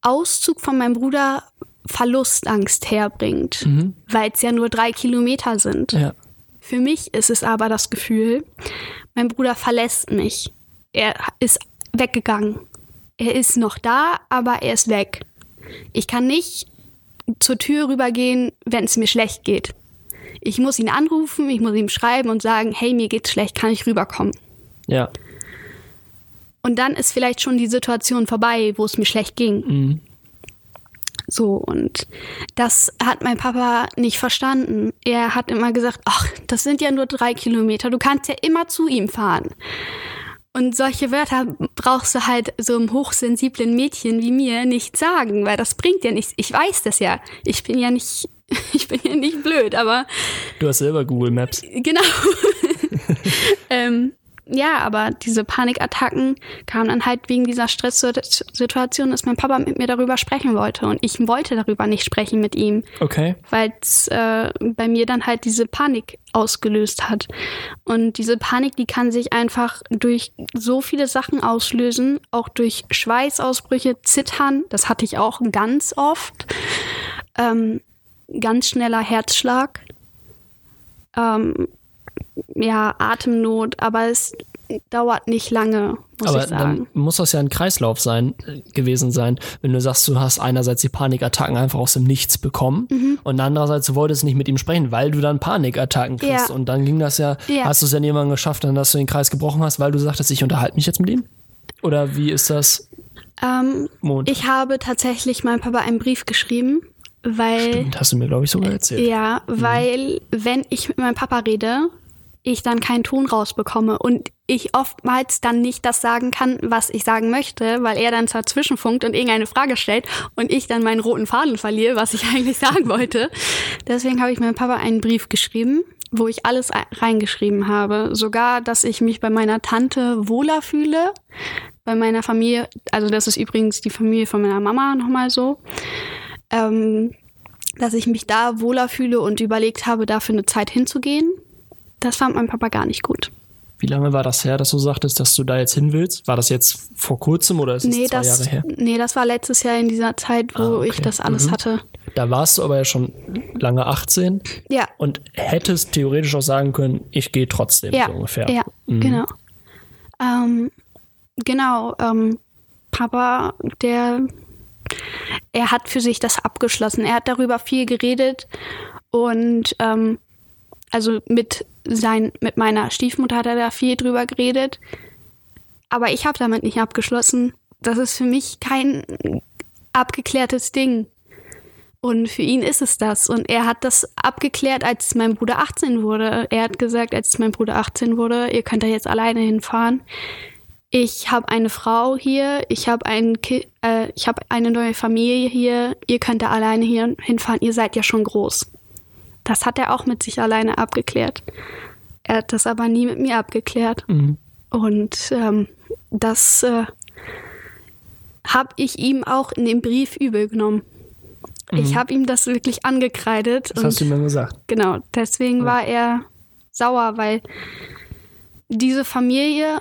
Auszug von meinem Bruder Verlustangst herbringt, mhm. weil es ja nur drei Kilometer sind. Ja. Für mich ist es aber das Gefühl, mein Bruder verlässt mich. Er ist weggegangen. er ist noch da, aber er ist weg. Ich kann nicht zur Tür rübergehen, wenn es mir schlecht geht. Ich muss ihn anrufen, ich muss ihm schreiben und sagen, hey, mir geht's schlecht, kann ich rüberkommen? Ja. Und dann ist vielleicht schon die Situation vorbei, wo es mir schlecht ging. Mhm. So, und das hat mein Papa nicht verstanden. Er hat immer gesagt, ach, das sind ja nur drei Kilometer, du kannst ja immer zu ihm fahren. Und solche Wörter brauchst du halt so einem hochsensiblen Mädchen wie mir nicht sagen, weil das bringt ja nichts. Ich weiß das ja. Ich bin ja nicht, ich bin ja nicht blöd, aber Du hast selber Google Maps. genau. ähm, ja, aber diese Panikattacken kamen dann halt wegen dieser Stresssituation, dass mein Papa mit mir darüber sprechen wollte. Und ich wollte darüber nicht sprechen mit ihm, Okay. weil es äh, bei mir dann halt diese Panik ausgelöst hat. Und diese Panik, die kann sich einfach durch so viele Sachen auslösen, auch durch Schweißausbrüche, Zittern, das hatte ich auch ganz oft, ähm, ganz schneller Herzschlag, ähm, ja, Atemnot, aber es dauert nicht lange, muss Aber ich sagen. dann muss das ja ein Kreislauf sein, äh, gewesen sein, wenn du sagst, du hast einerseits die Panikattacken einfach aus dem Nichts bekommen Mhm. und andererseits du wolltest nicht mit ihm sprechen, weil du dann Panikattacken kriegst. Ja. Und dann ging das ja, Ja. hast du es ja irgendwann geschafft, dann dass du den Kreis gebrochen hast, weil du sagtest, ich unterhalte mich jetzt mit ihm? Oder wie ist das? Ähm, Mond? ich habe tatsächlich meinem Papa einen Brief geschrieben, weil Das hast du mir, glaube ich, sogar erzählt. Ja, weil wenn ich mit meinem Papa rede, ich dann keinen Ton rausbekomme und ich oftmals dann nicht das sagen kann, was ich sagen möchte, weil er dann dazwischenfunkt und irgendeine Frage stellt und ich dann meinen roten Faden verliere, was ich eigentlich sagen wollte. Deswegen habe ich meinem Papa einen Brief geschrieben, wo ich alles ei- reingeschrieben habe. Sogar, dass ich mich bei meiner Tante wohler fühle, bei meiner Familie, also das ist übrigens die Familie von meiner Mama nochmal so. Ähm, dass ich mich da wohler fühle und überlegt habe, dafür eine Zeit hinzugehen. Das fand mein Papa gar nicht gut. Wie lange war das her, dass du sagtest, dass du da jetzt hin willst? War das jetzt vor kurzem oder ist es Nee zwei das, Jahre her? nee, das war letztes Jahr in dieser Zeit, wo Ah, okay. ich das alles Mhm. hatte. Da warst du aber ja schon lange 18 Ja, und hättest theoretisch auch sagen können, ich gehe trotzdem ja, so ungefähr. ja, Mhm. genau. Ähm, genau, ähm, Papa, der, er hat für sich das abgeschlossen. Er hat darüber viel geredet und ähm, also mit sein, mit meiner Stiefmutter hat er da viel drüber geredet. Aber ich habe damit nicht abgeschlossen. Das ist für mich kein abgeklärtes Ding. Und für ihn ist es das. Und er hat das abgeklärt, als mein Bruder 18 wurde. Er hat gesagt, als mein Bruder 18 wurde, ihr könnt da jetzt alleine hinfahren. Ich habe eine Frau hier, ich habe ein äh, ich eine neue Familie hier, ihr könnt da alleine hier hinfahren, ihr seid ja schon groß. Das hat er auch mit sich alleine abgeklärt. Er hat das aber nie mit mir abgeklärt. Mhm. Und ähm, das äh, habe ich ihm auch in dem Brief übel genommen. Ich habe ihm das wirklich angekreidet. Mhm. Das hast du mir gesagt. Genau, deswegen Ja. war er sauer, weil diese Familie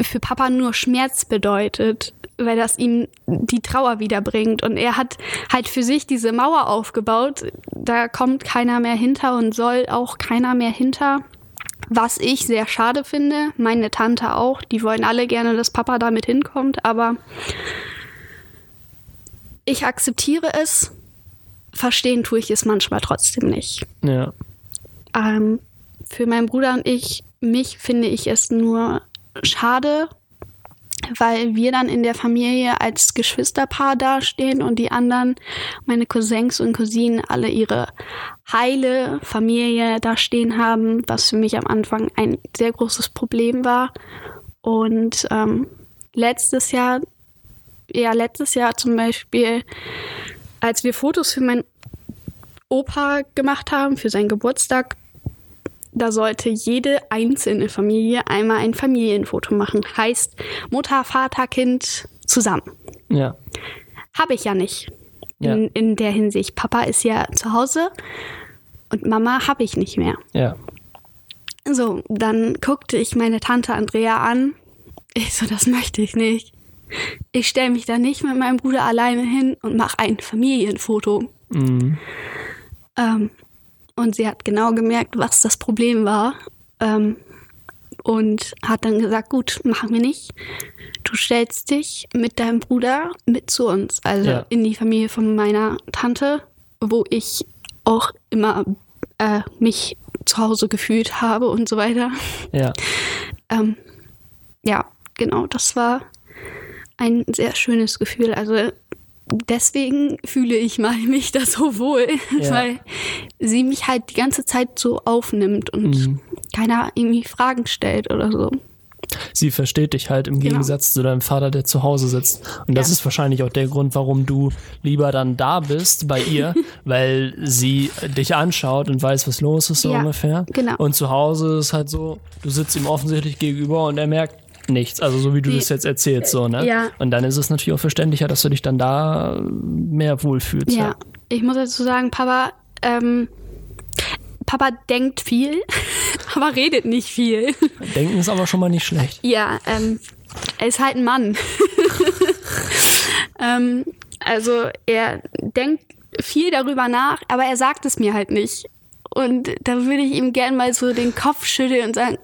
für Papa nur Schmerz bedeutet, weil das ihm die Trauer wiederbringt. Und er hat halt für sich diese Mauer aufgebaut. Da kommt keiner mehr hinter und soll auch keiner mehr hinter. Was ich sehr schade finde, meine Tante auch, die wollen alle gerne, dass Papa damit hinkommt, aber ich akzeptiere es, verstehen tue ich es manchmal trotzdem nicht. Ja. Ähm, für meinen Bruder und ich, mich finde ich es nur schade, weil wir dann in der Familie als Geschwisterpaar dastehen und die anderen, meine Cousins und Cousinen, alle ihre heile Familie dastehen haben, was für mich am Anfang ein sehr großes Problem war. Und ähm, letztes Jahr, ja, letztes Jahr zum Beispiel, als wir Fotos für meinen Opa gemacht haben, für seinen Geburtstag, da sollte jede einzelne Familie einmal ein Familienfoto machen. Heißt Mutter, Vater, Kind zusammen. Ja. Habe ich ja nicht. Ja. In, in der Hinsicht. Papa ist ja zu Hause und Mama habe ich nicht mehr. Ja. So, dann guckte ich meine Tante Andrea an. Ich so, das möchte ich nicht. Ich stelle mich da nicht mit meinem Bruder alleine hin und mache ein Familienfoto. Mhm. Ähm, und sie hat genau gemerkt, was das Problem war. Ähm, und hat dann gesagt, gut, machen wir nicht. Du stellst dich mit deinem Bruder mit zu uns, also Ja. in die Familie von meiner Tante, wo ich auch immer äh, mich zu Hause gefühlt habe und so weiter. Ja. Ähm, ja, genau, das war ein sehr schönes Gefühl. Also deswegen fühle ich mal mich da so wohl, Ja. weil sie mich halt die ganze Zeit so aufnimmt und Mhm. keiner irgendwie Fragen stellt oder so. Sie versteht dich halt im Genau. Gegensatz zu deinem Vater, der zu Hause sitzt. Und das Ja. ist wahrscheinlich auch der Grund, warum du lieber dann da bist bei ihr, weil sie dich anschaut und weiß, was los ist, so Ja, ungefähr. genau. Und zu Hause ist halt so, du sitzt ihm offensichtlich gegenüber und er merkt nichts. Also so wie du Nee. das jetzt erzählst, so, ne? Ja. Und dann ist es natürlich auch verständlicher, dass du dich dann da mehr wohlfühlst. Ja, ich muss dazu sagen, Papa, ähm, Papa denkt viel, aber redet nicht viel. Denken ist aber schon mal nicht schlecht. Ja, ähm, er ist halt ein Mann. ähm, also er denkt viel darüber nach, aber er sagt es mir halt nicht. Und da würde ich ihm gern mal so den Kopf schütteln und sagen,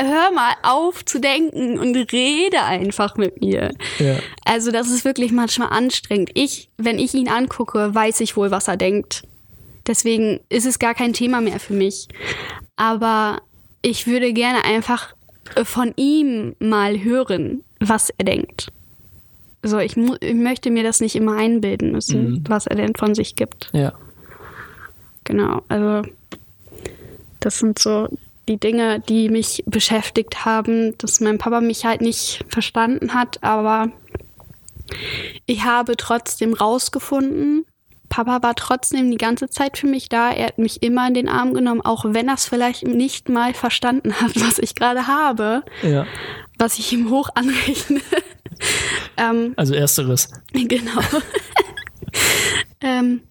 hör mal auf zu denken und rede einfach mit mir. Ja. Also das ist wirklich manchmal anstrengend. Ich, wenn ich ihn angucke, weiß ich wohl, was er denkt. Deswegen ist es gar kein Thema mehr für mich. Aber ich würde gerne einfach äh, von ihm mal hören, was er denkt. So, ich, ich möchte mir das nicht immer einbilden müssen, was er denn von sich gibt. Ja. Genau, also das sind so die Dinge, die mich beschäftigt haben, dass mein Papa mich halt nicht verstanden hat, aber ich habe trotzdem rausgefunden, Papa war trotzdem die ganze Zeit für mich da. Er hat mich immer in den Arm genommen, auch wenn er es vielleicht nicht mal verstanden hat, was ich gerade habe, Ja. was ich ihm hoch anrechne. ähm, Also ersteres. Genau. ähm,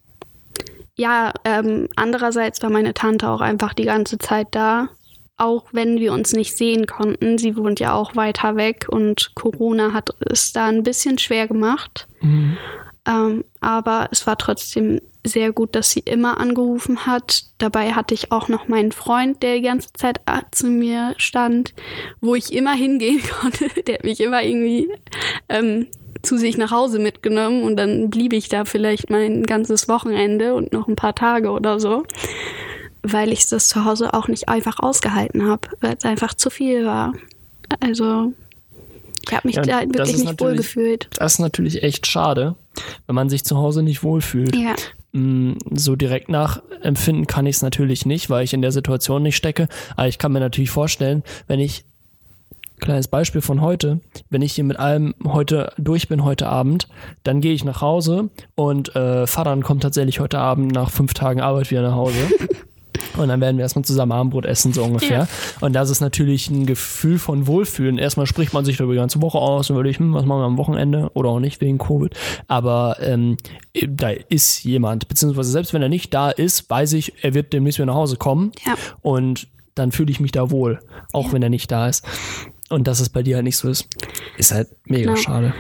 ja, ähm, andererseits war meine Tante auch einfach die ganze Zeit da, auch wenn wir uns nicht sehen konnten. Sie wohnt ja auch weiter weg und Corona hat es da ein bisschen schwer gemacht. Ähm, aber es war trotzdem sehr gut, dass sie immer angerufen hat. Dabei hatte ich auch noch meinen Freund, der die ganze Zeit zu mir stand, wo ich immer hingehen konnte. Der hat mich immer irgendwie ähm, zu sich nach Hause mitgenommen und dann blieb ich da vielleicht mein ganzes Wochenende und noch ein paar Tage oder so, weil ich das zu Hause auch nicht einfach ausgehalten habe, weil es einfach zu viel war. Also ich habe mich Ja, da wirklich nicht wohl gefühlt. Das ist natürlich echt schade, wenn man sich zu Hause nicht wohlfühlt. Ja, Mm, So direkt nachempfinden kann ich es natürlich nicht, weil ich in der Situation nicht stecke. Aber ich kann mir natürlich vorstellen, wenn ich, kleines Beispiel von heute, wenn ich hier mit allem heute durch bin, heute Abend, dann gehe ich nach Hause und äh, Vater kommt tatsächlich heute Abend nach fünf Tagen Arbeit wieder nach Hause. Und dann werden wir erstmal zusammen Abendbrot essen, so ungefähr. Ja. Und das ist natürlich ein Gefühl von Wohlfühlen. Erstmal spricht man sich darüber die ganze Woche aus und überlegt, hm, was machen wir am Wochenende oder auch nicht wegen Covid. Aber ähm, da ist jemand, beziehungsweise selbst wenn er nicht da ist, weiß ich, er wird demnächst wieder nach Hause kommen. Ja. Und dann fühle ich mich da wohl, auch wenn er nicht da ist. Und dass es bei dir halt nicht so ist, ist halt mega Genau. schade.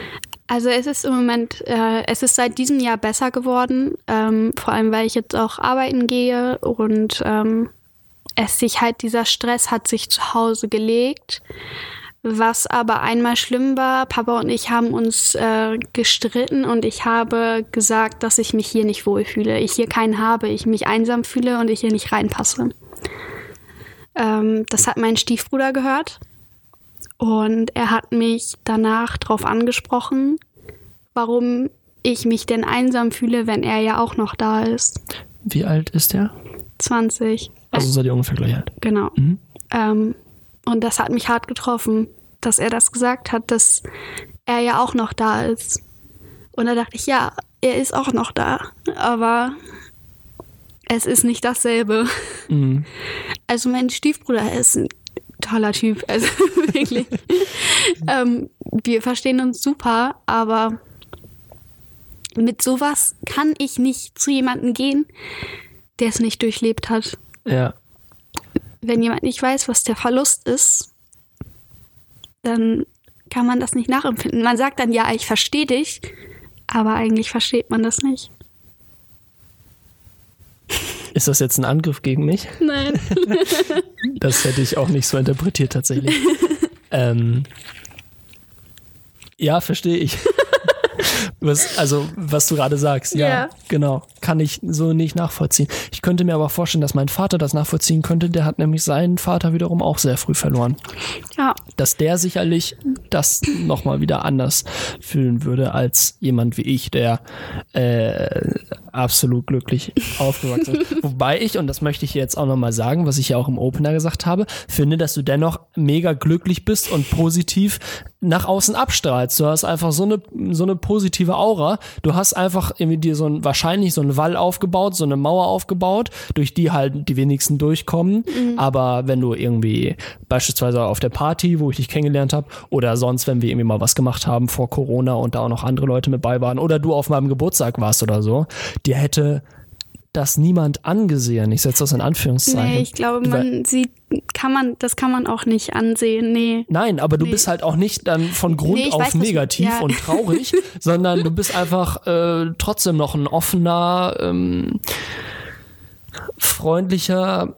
Also es ist im Moment, äh, es ist seit diesem Jahr besser geworden, ähm, vor allem weil ich jetzt auch arbeiten gehe und ähm, es sich halt, dieser Stress hat sich zu Hause gelegt. Was aber einmal schlimm war, Papa und ich haben uns äh, gestritten und ich habe gesagt, dass ich mich hier nicht wohlfühle. Ich hier keinen habe, ich mich einsam fühle und ich hier nicht reinpasse. Ähm, das hat mein Stiefbruder gehört. Und er hat mich danach darauf angesprochen, warum ich mich denn einsam fühle, wenn er ja auch noch da ist. Wie alt ist der? 20. Also seid ihr ungefähr gleich alt. Genau. Ähm, und das hat mich hart getroffen, dass er das gesagt hat, dass er ja auch noch da ist. Und da dachte ich, ja, er ist auch noch da, aber es ist nicht dasselbe. Mhm. Also mein Stiefbruder ist ein toller Typ, also wirklich. ähm, wir verstehen uns super, aber mit sowas kann ich nicht zu jemandem gehen, der es nicht durchlebt hat. Ja. Wenn jemand nicht weiß, was der Verlust ist, dann kann man das nicht nachempfinden. Man sagt dann, ja, ich verstehe dich, aber eigentlich versteht man das nicht. Ist das jetzt ein Angriff gegen mich? Nein. Das hätte ich auch nicht so interpretiert tatsächlich. ähm, ja, verstehe ich. Was, also, was du gerade sagst, ja, Ja. genau. Kann ich so nicht nachvollziehen. Ich könnte mir aber vorstellen, dass mein Vater das nachvollziehen könnte. Der hat nämlich seinen Vater wiederum auch sehr früh verloren. Ja, Dass der sicherlich das nochmal wieder anders fühlen würde als jemand wie ich, der äh, absolut glücklich aufgewachsen ist. Wobei ich, und das möchte ich jetzt auch nochmal sagen, was ich ja auch im Opener gesagt habe, finde, dass du dennoch mega glücklich bist und positiv nach außen abstrahlst. Du hast einfach so eine, so eine positive Aura. Du hast einfach irgendwie dir so ein, wahrscheinlich so einen Wall aufgebaut, so eine Mauer aufgebaut, durch die halt die wenigsten durchkommen. Aber wenn du irgendwie beispielsweise auf der Party, wo ich dich kennengelernt habe, oder sonst, wenn wir irgendwie mal was gemacht haben vor Corona und da auch noch andere Leute mit bei waren, oder du auf meinem Geburtstag warst oder so, dir hätte das niemand angesehen. Ich setze das in Anführungszeichen. nee, ich glaube, man sieht, kann man, das kann man auch nicht ansehen. Nee. Nein, aber du Nee. bist halt auch nicht dann von Grund Nee, auf weiß, negativ ja. und traurig, sondern du bist einfach äh, trotzdem noch ein offener, ähm, freundlicher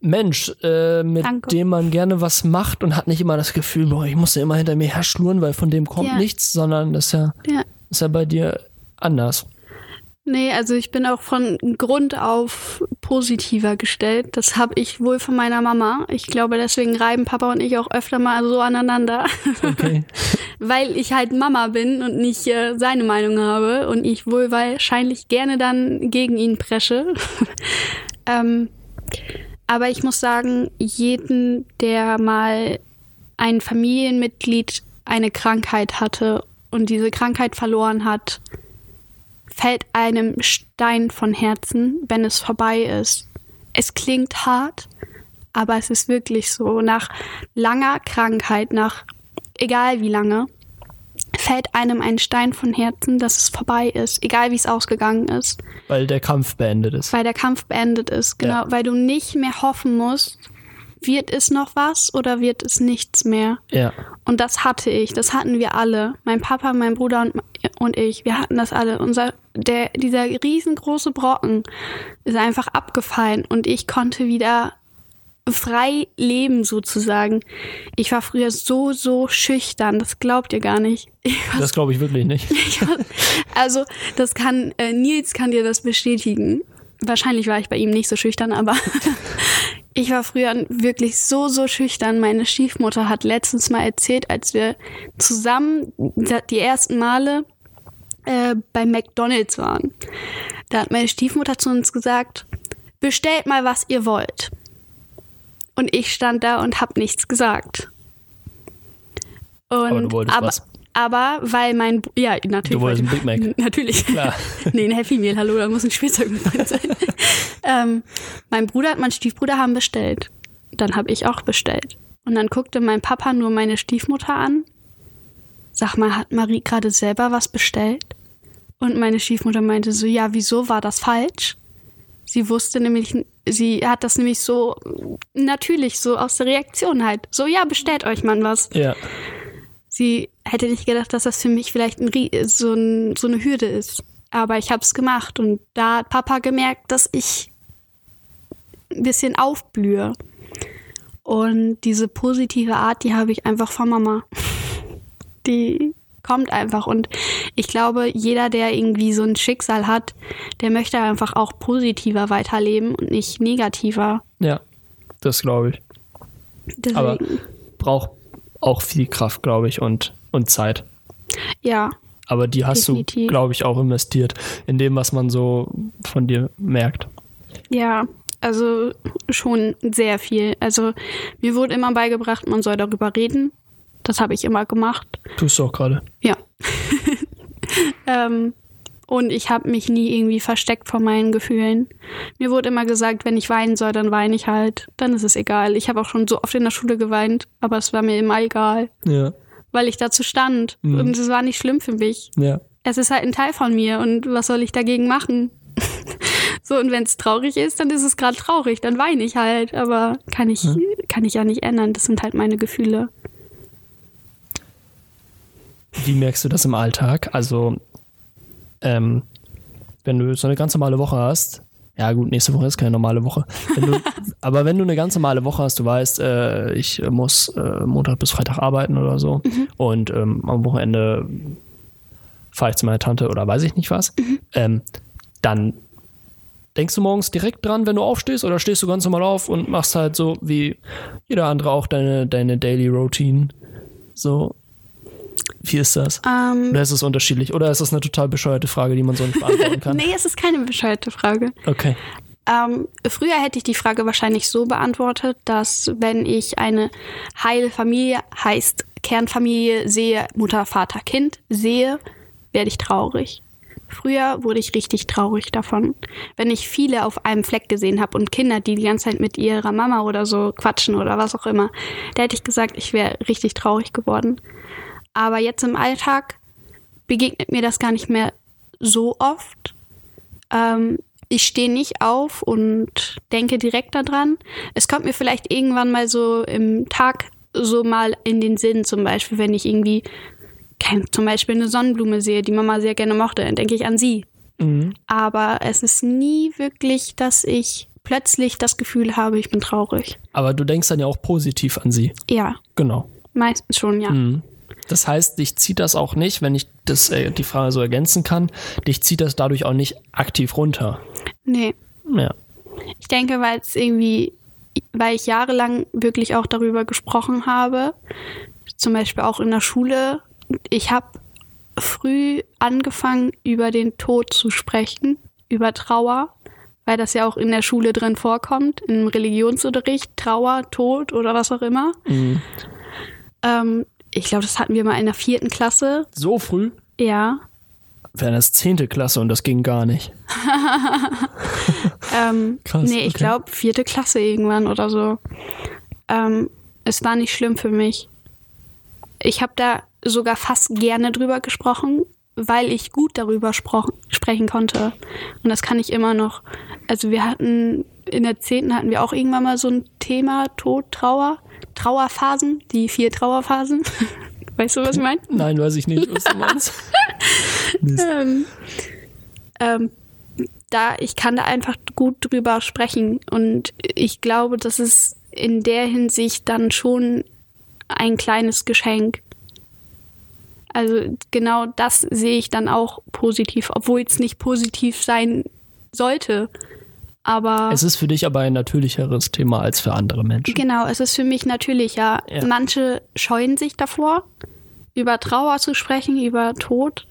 Mensch, äh, mit Danke. dem man gerne was macht und hat nicht immer das Gefühl, boah, ich muss ja immer hinter mir her schlurren, weil von dem kommt Ja. nichts, sondern das ist ja, Ja. ist ja bei dir anders. Nee, also ich bin auch von Grund auf positiver gestellt. Das habe ich wohl von meiner Mama. Ich glaube, deswegen reiben Papa und ich auch öfter mal so aneinander. Okay. weil ich halt Mama bin und nicht äh, seine Meinung habe und ich wohl wahrscheinlich gerne dann gegen ihn presche. ähm, aber ich muss sagen, jeden, der mal ein Familienmitglied eine Krankheit hatte und diese Krankheit verloren hat, fällt einem Stein von Herzen, wenn es vorbei ist. Es klingt hart, aber es ist wirklich so. Nach langer Krankheit, nach egal wie lange, fällt einem ein Stein von Herzen, dass es vorbei ist, egal wie es ausgegangen ist, Weil der Kampf beendet ist. weil der Kampf beendet ist, genau, Ja. weil du nicht mehr hoffen musst, wird es noch was oder wird es nichts mehr. Ja. Und das hatte ich, das hatten wir alle. Mein Papa, mein Bruder und, und ich, wir hatten das alle. Unser, der, dieser riesengroße Brocken ist einfach abgefallen und ich konnte wieder frei leben sozusagen. Ich war früher so, so schüchtern, das glaubt ihr gar nicht. Ich war Das glaube ich wirklich nicht. also, das kann, äh, Nils kann dir das bestätigen. Wahrscheinlich war ich bei ihm nicht so schüchtern, aber ich war früher wirklich so, so schüchtern. Meine Stiefmutter hat letztens mal erzählt, als wir zusammen die ersten Male äh, bei McDonalds waren. Da hat meine Stiefmutter zu uns gesagt, bestellt mal, was ihr wollt. Und ich stand da und hab nichts gesagt. Und, Aber du wolltest aber, was. Aber weil mein, Bu- ja, natürlich. Du wolltest wollte- ein Big Mac. Natürlich. Klar. nee, ein Happy Meal, hallo, da muss ein Spielzeug mit drin sein. ähm, mein Bruder und mein Stiefbruder haben bestellt. Dann habe ich auch bestellt. Und dann guckte mein Papa nur meine Stiefmutter an. Sag mal, hat Marie gerade selber was bestellt? Und meine Stiefmutter meinte so, ja, wieso war das falsch? Sie wusste nämlich, sie hat das nämlich so natürlich so aus der Reaktion halt. So, ja, bestellt euch mal was. Ja. Sie hätte nicht gedacht, dass das für mich vielleicht ein, so, ein, so eine Hürde ist. Aber ich habe es gemacht und da hat Papa gemerkt, dass ich ein bisschen aufblühe. Und diese positive Art, die habe ich einfach von Mama. Die kommt einfach. Und ich glaube, jeder, der irgendwie so ein Schicksal hat, der möchte einfach auch positiver weiterleben und nicht negativer. Ja. Das glaube ich. Deswegen, Aber braucht auch viel Kraft, glaube ich, und, und Zeit. ja, Aber die hast du, Definitiv. glaube ich, auch investiert in dem, was man so von dir merkt. Ja, also schon sehr viel. Also mir wurde immer beigebracht, man soll darüber reden. Das habe ich immer gemacht. Tust du auch gerade. Ja. ähm, und ich habe mich nie irgendwie versteckt vor meinen Gefühlen. Mir wurde immer gesagt, wenn ich weinen soll, dann weine ich halt. Dann ist es egal. Ich habe auch schon so oft in der Schule geweint, aber es war mir immer egal, Ja. weil ich dazu stand. Mhm. Und es war nicht schlimm für mich. Ja. Es ist halt ein Teil von mir und was soll ich dagegen machen? so, und wenn es traurig ist, dann ist es gerade traurig, dann weine ich halt, aber kann ich, kann ich ja nicht ändern. Das sind halt meine Gefühle. Wie merkst du das im Alltag? Also, ähm, wenn du so eine ganz normale Woche hast, Ja, gut, nächste Woche ist keine normale Woche. Wenn du, aber wenn du eine ganz normale Woche hast, du weißt, äh, ich muss äh, Montag bis Freitag arbeiten oder so und ähm, am Wochenende fahre ich zu meiner Tante oder weiß ich nicht was, ähm, dann denkst du morgens direkt dran, wenn du aufstehst oder stehst du ganz normal auf und machst halt so wie jeder andere auch deine, deine Daily Routine. So, wie ist das? Ähm, Oder ist es unterschiedlich? Oder ist das eine total bescheuerte Frage, die man so nicht beantworten kann? nee, es ist keine bescheuerte Frage. Okay. Ähm, früher hätte ich die Frage wahrscheinlich so beantwortet, dass wenn ich eine heile Familie, heißt Kernfamilie, sehe, Mutter, Vater, Kind, sehe, werde ich traurig. Früher wurde ich richtig traurig davon, wenn ich viele auf einem Fleck gesehen habe und Kinder, die die ganze Zeit mit ihrer Mama oder so quatschen oder was auch immer. Da hätte ich gesagt, ich wäre richtig traurig geworden. Aber jetzt im Alltag begegnet mir das gar nicht mehr so oft. Ähm, ich stehe nicht auf und denke direkt daran. Es kommt mir vielleicht irgendwann mal so im Tag so mal in den Sinn, zum Beispiel, wenn ich irgendwie kein, zum Beispiel eine Sonnenblume sehe, die Mama sehr gerne mochte, dann denke ich an sie. Mhm. Aber es ist nie wirklich, dass ich plötzlich das Gefühl habe, ich bin traurig. Aber du denkst dann ja auch positiv an sie. Ja, Genau. meistens schon, ja. Mhm. Das heißt, dich zieht das auch nicht, wenn ich das, äh, die Frage so ergänzen kann, dich zieht das dadurch auch nicht aktiv runter. Nee. Ja. Ich denke, weil es irgendwie, weil ich jahrelang wirklich auch darüber gesprochen habe, zum Beispiel auch in der Schule. Ich habe früh angefangen, über den Tod zu sprechen, über Trauer, weil das ja auch in der Schule drin vorkommt, im Religionsunterricht, Trauer, Tod oder was auch immer. Mhm. Ähm, ich glaube, das hatten wir mal in der vierten Klasse. So früh Ja. wäre das zehnte Klasse und das ging gar nicht. Ähm, Krass, nee, ich okay. glaube vierte Klasse irgendwann oder so. Ähm, es war nicht schlimm für mich. Ich habe da sogar fast gerne drüber gesprochen, weil ich gut darüber sprechen konnte. Und das kann ich immer noch. Also wir hatten in der zehnten hatten wir auch irgendwann mal so ein Thema Tod, Trauer, Trauerphasen, die vier Trauerphasen. weißt du, was ich meine? Nein, weiß ich nicht, was du meinst. Ähm, ähm, da ich kann da einfach gut drüber sprechen und ich glaube, das ist in der Hinsicht dann schon ein kleines Geschenk. Also genau das sehe ich dann auch positiv, obwohl es nicht positiv sein sollte. Aber Es ist für dich aber ein natürlicheres Thema als für andere Menschen. Genau, es ist für mich natürlicher. Ja. Manche scheuen sich davor, über Trauer zu sprechen, über Tod.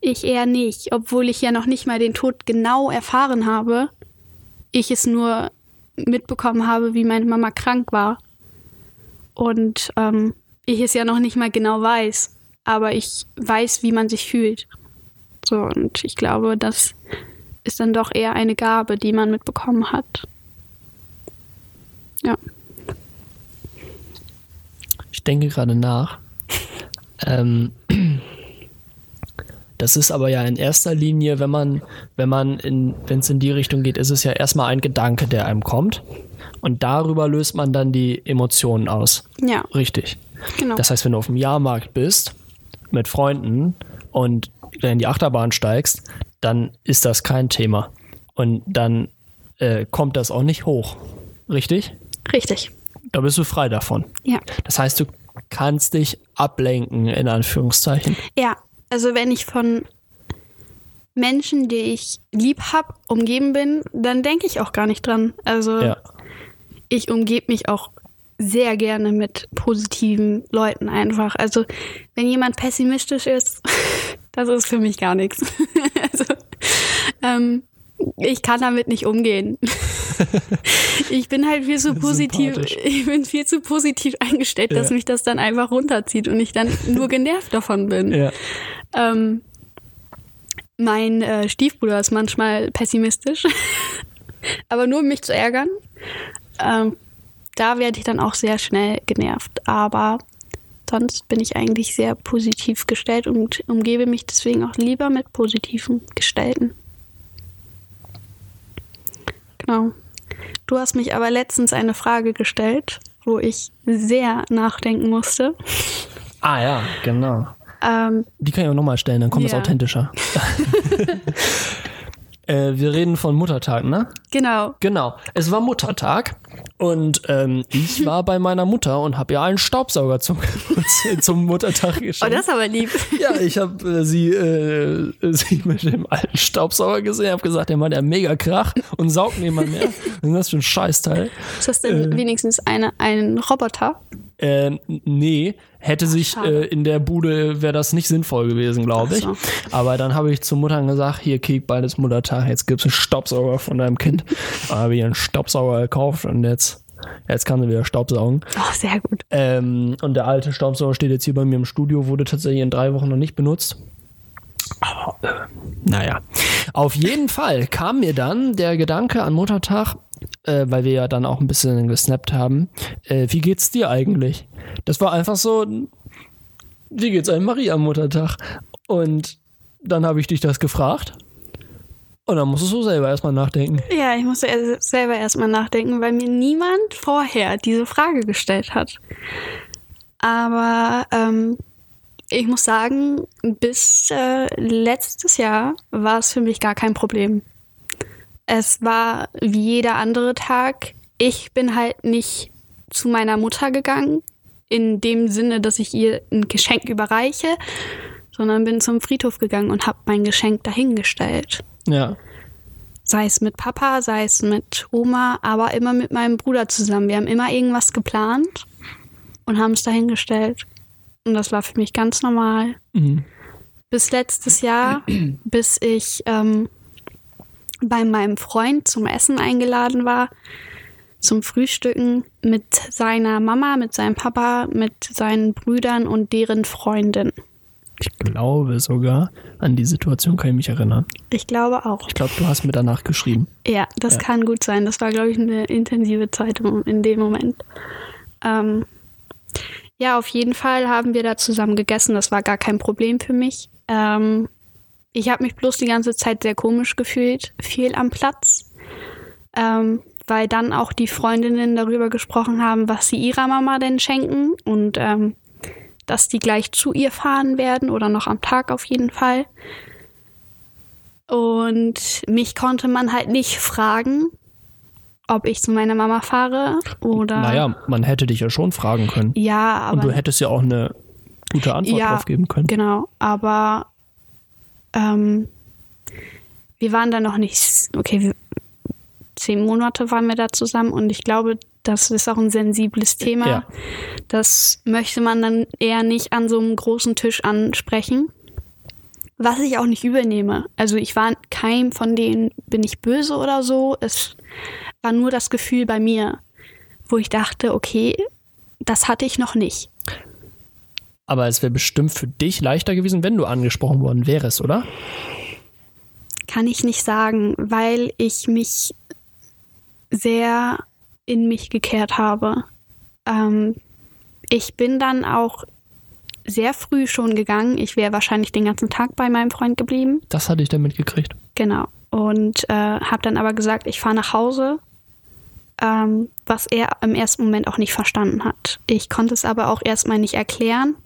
Ich eher nicht, obwohl ich ja noch nicht mal den Tod genau erfahren habe. Ich es nur mitbekommen habe, wie meine Mama krank war. Und ähm, ich es ja noch nicht mal genau weiß. Aber ich weiß, wie man sich fühlt. So, und ich glaube, das ist dann doch eher eine Gabe, die man mitbekommen hat. Ja. Ich denke gerade nach. Ähm, das ist aber ja in erster Linie, wenn man, wenn man in, wenn es in die Richtung geht, ist es ja erstmal ein Gedanke, der einem kommt. Und darüber löst man dann die Emotionen aus. Ja, Richtig. genau. Das heißt, wenn du auf dem Jahrmarkt bist mit Freunden und in die Achterbahn steigst, dann ist das kein Thema. Und dann äh, kommt das auch nicht hoch. Richtig? Richtig. Da bist du frei davon. Ja. Das heißt, du kannst dich ablenken, in Anführungszeichen. Ja, also wenn ich von Menschen, die ich lieb habe, umgeben bin, dann denke ich auch gar nicht dran. Also Ja. ich umgebe mich auch sehr gerne mit positiven Leuten einfach. Also wenn jemand pessimistisch ist, das ist für mich gar nichts. ähm, ich kann damit nicht umgehen. ich bin halt viel zu positiv, ich bin viel zu positiv eingestellt, dass Ja. mich das dann einfach runterzieht und ich dann nur genervt davon bin. Ja. Ähm, mein äh, Stiefbruder ist manchmal pessimistisch, aber nur um mich zu ärgern. Ähm, da werde ich dann auch sehr schnell genervt. Aber sonst bin ich eigentlich sehr positiv gestellt und umgebe mich deswegen auch lieber mit positiven Gestalten. Genau. Du hast mich aber letztens eine Frage gestellt, wo ich sehr nachdenken musste. Ah ja, genau. Ähm, Die kann ich auch nochmal stellen, dann kommt es Ja. authentischer. Äh, wir reden von Muttertag, ne? Genau. Genau. Es war Muttertag und ähm, ich war bei meiner Mutter und habe ihr einen Staubsauger zum, zum Muttertag Oh, geschenkt. das ist aber lieb. ja, ich habe äh, sie, äh, sie mit dem alten Staubsauger gesehen, habe gesagt, der Mann, der mega Krach und saugt niemand mehr. Was ist das für ein Scheißteil? Ist das denn wenigstens eine, ein Roboter? Äh, nee, hätte sich äh, in der Bude wäre das nicht sinnvoll gewesen, glaube ich. Ach Aber dann habe ich zu Muttern gesagt, hier Kek, bald ist Muttertag, jetzt gibt's einen Staubsauger von deinem Kind. Dann habe ich einen Staubsauger gekauft und jetzt, jetzt kann sie wieder Staubsaugen. Oh, sehr gut. Ähm, und der alte Staubsauger steht jetzt hier bei mir im Studio, wurde tatsächlich in drei Wochen noch nicht benutzt. Aber, äh, naja. Auf jeden Fall kam mir dann der Gedanke an Muttertag, äh, weil wir ja dann auch ein bisschen gesnappt haben, äh, wie geht's dir eigentlich? Das war einfach so, wie geht's einem Marie am Muttertag? Und dann habe ich dich das gefragt. Und dann musstest du selber erstmal nachdenken. Ja, ich musste selber erstmal nachdenken, weil mir niemand vorher diese Frage gestellt hat. Aber ähm, ich muss sagen, bis äh, letztes Jahr war es für mich gar kein Problem. Es war wie jeder andere Tag. Ich bin halt nicht zu meiner Mutter gegangen, in dem Sinne, dass ich ihr ein Geschenk überreiche, sondern bin zum Friedhof gegangen und habe mein Geschenk dahingestellt. Ja. Sei es mit Papa, sei es mit Oma, aber immer mit meinem Bruder zusammen. Wir haben immer irgendwas geplant und haben es dahingestellt. Und das war für mich ganz normal. Mhm. Bis letztes Jahr, bis ich ähm, bei meinem Freund zum Essen eingeladen war, zum Frühstücken mit seiner Mama, mit seinem Papa, mit seinen Brüdern und deren Freundin. Ich glaube sogar, an die Situation kann ich mich erinnern. Ich glaube auch. Ich glaube, du hast mir danach geschrieben. Ja, das Ja. kann gut sein. Das war, glaube ich, eine intensive Zeit in dem Moment. Ähm, ja, auf jeden Fall haben wir da zusammen gegessen. Das war gar kein Problem für mich. Ähm, ich habe mich bloß die ganze Zeit sehr komisch gefühlt, viel am Platz, ähm, weil dann auch die Freundinnen darüber gesprochen haben, was sie ihrer Mama denn schenken und ähm, dass die gleich zu ihr fahren werden oder noch am Tag auf jeden Fall. Und mich konnte man halt nicht fragen, ob ich zu meiner Mama fahre oder. Naja, man hätte dich ja schon fragen können. Ja, aber. Und du hättest ja auch eine gute Antwort Ja, drauf geben können. Genau, aber ähm, wir waren da noch nicht, okay, wir, zehn Monate waren wir da zusammen und ich glaube, das ist auch ein sensibles Thema. Ja. Das möchte man dann eher nicht an so einem großen Tisch ansprechen. Was ich auch nicht übernehme. Also ich war keinem von denen, bin ich böse oder so. Es war nur das Gefühl bei mir, wo ich dachte, okay, das hatte ich noch nicht. Aber es wäre bestimmt für dich leichter gewesen, wenn du angesprochen worden wärst, oder? Kann ich nicht sagen, weil ich mich sehr in mich gekehrt habe. Ähm, ich bin dann auch sehr früh schon gegangen. Ich wäre wahrscheinlich den ganzen Tag bei meinem Freund geblieben. Das hatte ich dann mitgekriegt. Genau. Und äh, habe dann aber gesagt, ich fahre nach Hause, ähm, was er im ersten Moment auch nicht verstanden hat. Ich konnte es aber auch erstmal nicht erklären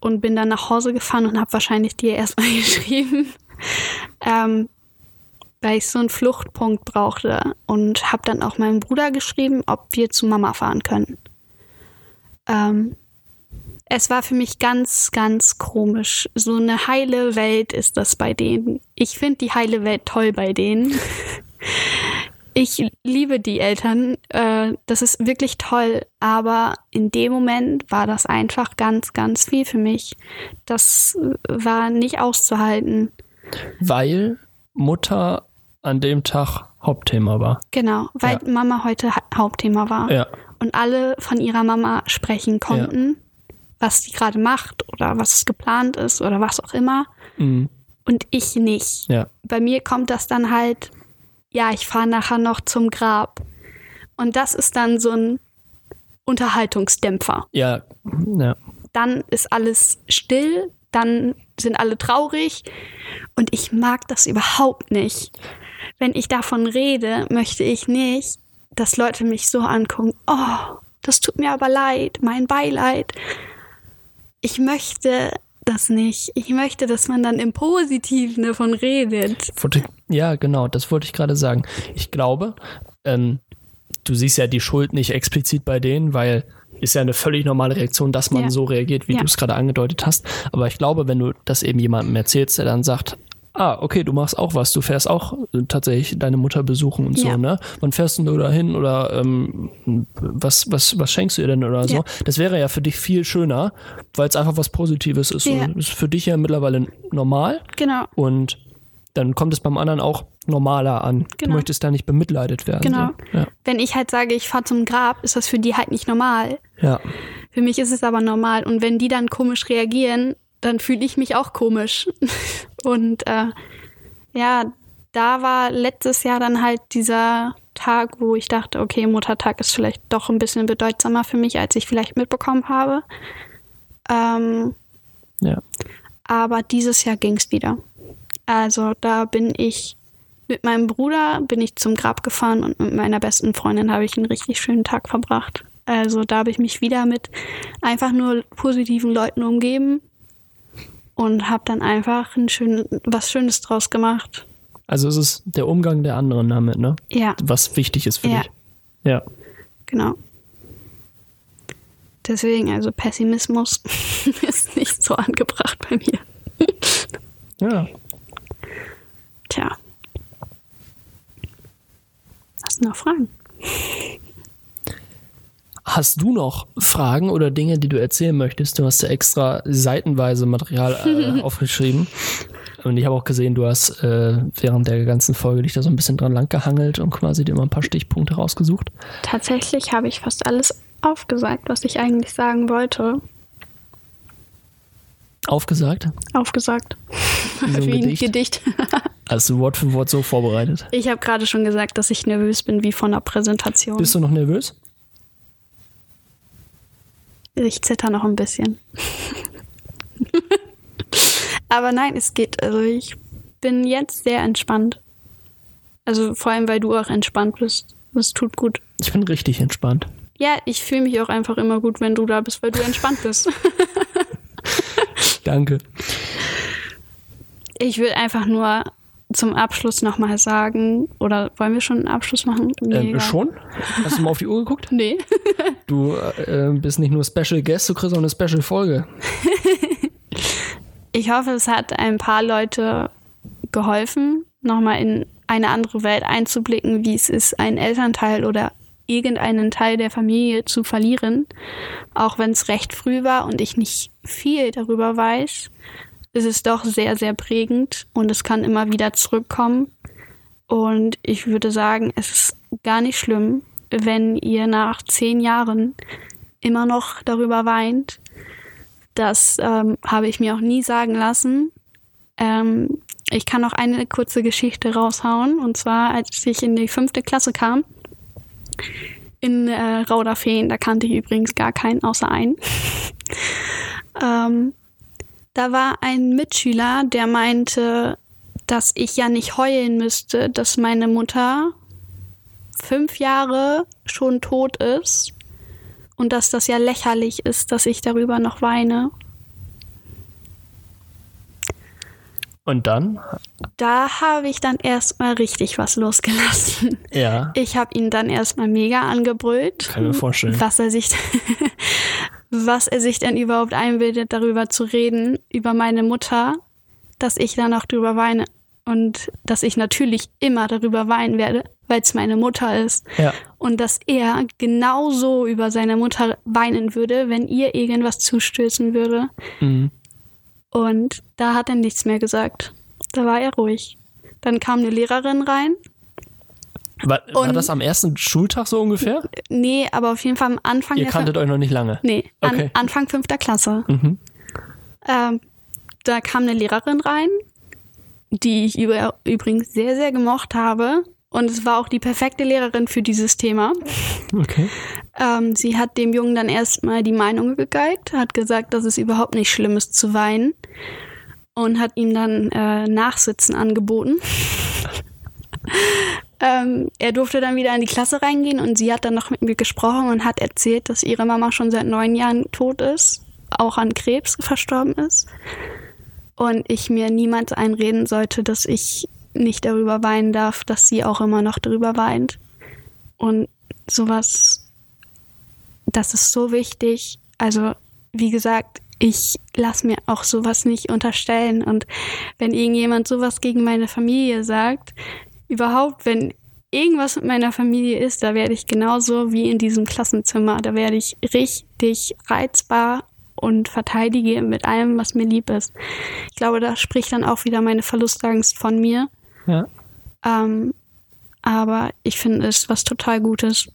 und bin dann nach Hause gefahren und habe wahrscheinlich dir erstmal geschrieben, ähm, weil ich so einen Fluchtpunkt brauchte und habe dann auch meinem Bruder geschrieben, ob wir zu Mama fahren können. Ähm, es war für mich ganz, ganz komisch. So eine heile Welt ist das bei denen. Ich finde die heile Welt toll bei denen. Ich liebe die Eltern. Äh, das ist wirklich toll. Aber in dem Moment war das einfach ganz, ganz viel für mich. Das war nicht auszuhalten. Weil Mutter an dem Tag Hauptthema war. Genau, weil Ja. Mama heute ha Hauptthema war. Ja. Und alle von ihrer Mama sprechen konnten, was sie gerade macht oder was geplant ist oder was auch immer. Mhm. Und ich nicht. Ja. bei mir kommt das dann halt, ja, ich fahre nachher noch zum Grab. Und das ist dann so ein Unterhaltungsdämpfer. Ja. Ja. Dann ist alles still, dann sind alle traurig und ich mag das überhaupt nicht. Wenn ich davon rede, möchte ich nicht, dass Leute mich so angucken, oh, das tut mir aber leid, mein Beileid. Ich möchte, das nicht. Ich möchte, dass man dann im Positiven davon redet. Ja, genau, das wollte ich gerade sagen. Ich glaube, ähm, du siehst ja die Schuld nicht explizit bei denen, weil ist ja eine völlig normale Reaktion, dass man Ja. so reagiert, wie Ja. du es gerade angedeutet hast. Aber ich glaube, wenn du das eben jemandem erzählst, der dann sagt, ah, okay, du machst auch was, du fährst auch äh, tatsächlich deine Mutter besuchen und so, Ja. ne? Wann fährst denn du da hin oder ähm, was, was, was schenkst du ihr denn oder so? Ja. Das wäre ja für dich viel schöner, weil es einfach was Positives ist. Ja. Und ist für dich ja mittlerweile normal Genau, und dann kommt es beim anderen auch normaler an. Du Genau. möchtest da nicht bemitleidet werden. Genau. So. Ja. wenn ich halt sage, ich fahre zum Grab, ist das für die halt nicht normal. ja. Für mich ist es aber normal. Und wenn die dann komisch reagieren, dann fühle ich mich auch komisch. Und äh, ja, da war letztes Jahr dann halt dieser Tag, wo ich dachte, okay, Muttertag ist vielleicht doch ein bisschen bedeutsamer für mich, als ich vielleicht mitbekommen habe. Ähm, Ja. aber dieses Jahr ging es wieder. Also da bin ich mit meinem Bruder bin ich zum Grab gefahren und mit meiner besten Freundin habe ich einen richtig schönen Tag verbracht. Also da habe ich mich wieder mit einfach nur positiven Leuten umgeben und habe dann einfach ein schön, was Schönes draus gemacht. Also es ist der Umgang der anderen damit, ne? Ja, Was wichtig ist für Ja. dich. Ja. genau. Deswegen, also Pessimismus ist nicht so angebracht bei mir. Ja. Tja. Hast du noch Fragen? Hast du noch Fragen oder Dinge, die du erzählen möchtest? Du hast ja extra seitenweise Material äh, aufgeschrieben. Und ich habe auch gesehen, du hast äh, während der ganzen Folge dich da so ein bisschen dran langgehangelt und quasi dir mal ein paar Stichpunkte rausgesucht. Tatsächlich habe ich fast alles aufgesagt, was ich eigentlich sagen Aufgesagt? Aufgesagt. Wie so ein Wie ein Gedicht? Gedicht. Hast du Wort für Wort so vorbereitet? Ich habe gerade schon gesagt, dass ich nervös bin wie von einer Präsentation. Bist du noch nervös? Ich zitter noch ein bisschen. Aber nein, es geht. Also ich bin jetzt sehr entspannt. Also vor allem, weil du auch entspannt bist. Das tut gut. Ich bin richtig entspannt. Ja, ich fühle mich auch einfach immer gut, wenn du da bist, weil du entspannt bist. Danke. Ich will einfach nur zum Abschluss nochmal sagen, oder wollen wir schon einen Abschluss machen? Nee, Ähm, schon? Hast du mal auf die Uhr geguckt? Nee. Du äh, bist nicht nur Special Guest, du kriegst auch eine Special Folge. Ich hoffe, es hat ein paar Leute geholfen, nochmal in eine andere Welt einzublicken, wie es ist, einen Elternteil oder irgendeinen Teil der Familie zu verlieren. Auch wenn es recht früh war und ich nicht viel darüber weiß, ist es doch sehr, sehr prägend und es kann immer wieder zurückkommen. Und ich würde sagen, es ist gar nicht schlimm, wenn ihr nach zehn Jahren immer noch darüber weint. Das ähm, habe ich mir auch nie sagen lassen. Ähm, ich kann noch eine kurze Geschichte raushauen. Und zwar, als ich in die fünfte Klasse kam, in äh, Rauderfeen, da kannte ich übrigens gar keinen außer einen. ähm, da war ein Mitschüler, der meinte, dass ich ja nicht heulen müsste, dass meine Mutter fünf Jahre schon tot ist und dass das ja lächerlich ist, dass ich darüber noch weine. Und dann? Da habe ich dann erstmal richtig was losgelassen. Ja. Ich habe ihn dann erstmal mega angebrüllt, Kann ich mir vorstellen. was er sich was er sich denn überhaupt einbildet, darüber zu reden, über meine Mutter, dass ich da noch drüber weine und dass ich natürlich immer darüber weinen werde, weil es meine Mutter ist. Ja. Und dass er genauso über seine Mutter weinen würde, wenn ihr irgendwas zustößen würde. Mhm. Und da hat er nichts mehr gesagt. Da war er ruhig. Dann kam eine Lehrerin rein. War, war das am ersten Schultag so ungefähr? Nee, aber auf jeden Fall am Anfang Ihr kanntet euch noch nicht lange. Nee, an, Okay. Anfang fünfter Klasse. Mhm. Ähm, da kam eine Lehrerin rein, die ich über, übrigens sehr, sehr gemocht habe. Und es war auch die perfekte Lehrerin für dieses Thema. Okay. Ähm, sie hat dem Jungen dann erstmal die Meinung gegeigt, hat gesagt, dass es überhaupt nicht schlimm ist zu weinen und hat ihm dann äh, Nachsitzen angeboten. ähm, er durfte dann wieder in die Klasse reingehen und sie hat dann noch mit mir gesprochen und hat erzählt, dass ihre Mama schon seit neun Jahren tot ist auch an Krebs verstorben ist. Und ich mir niemals einreden sollte, dass ich nicht darüber weinen darf, dass sie auch immer noch darüber weint. Und sowas, das ist so wichtig. Also, wie gesagt, ich lasse mir auch sowas nicht unterstellen. Und wenn irgendjemand sowas gegen meine Familie sagt, überhaupt, wenn irgendwas mit meiner Familie ist, da werde ich genauso wie in diesem Klassenzimmer, da werde ich richtig reizbar und verteidige mit allem, was mir lieb ist. Ich glaube, da spricht dann auch wieder meine Verlustangst von mir. Ja. Ähm, aber ich finde es was total Gutes.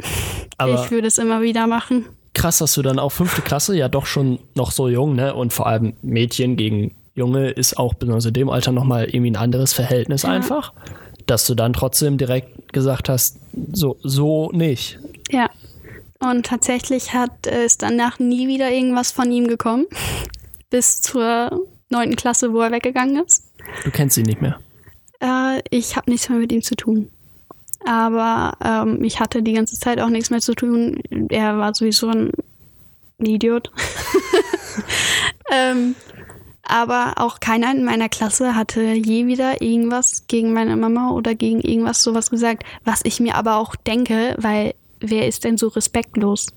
Aber- ich würde es immer wieder machen. Krass, dass du dann auch fünfte Klasse, ja doch schon noch so jung, ne? Und vor allem Mädchen gegen Junge ist auch besonders in dem Alter nochmal irgendwie ein anderes Verhältnis einfach. Dass du dann trotzdem direkt gesagt hast, so, so nicht. Ja. Und tatsächlich hat es danach nie wieder irgendwas von ihm gekommen. Bis zur neunten Klasse, wo er weggegangen ist. Du kennst sie nicht mehr. Äh, ich habe nichts mehr mit ihm zu tun. Aber ähm, ich hatte die ganze Zeit auch nichts mehr zu tun. Er war sowieso ein Idiot. ähm, aber auch keiner in meiner Klasse hatte je wieder irgendwas gegen meine Mama oder gegen irgendwas sowas gesagt, was ich mir aber auch denke, weil wer ist denn so respektlos?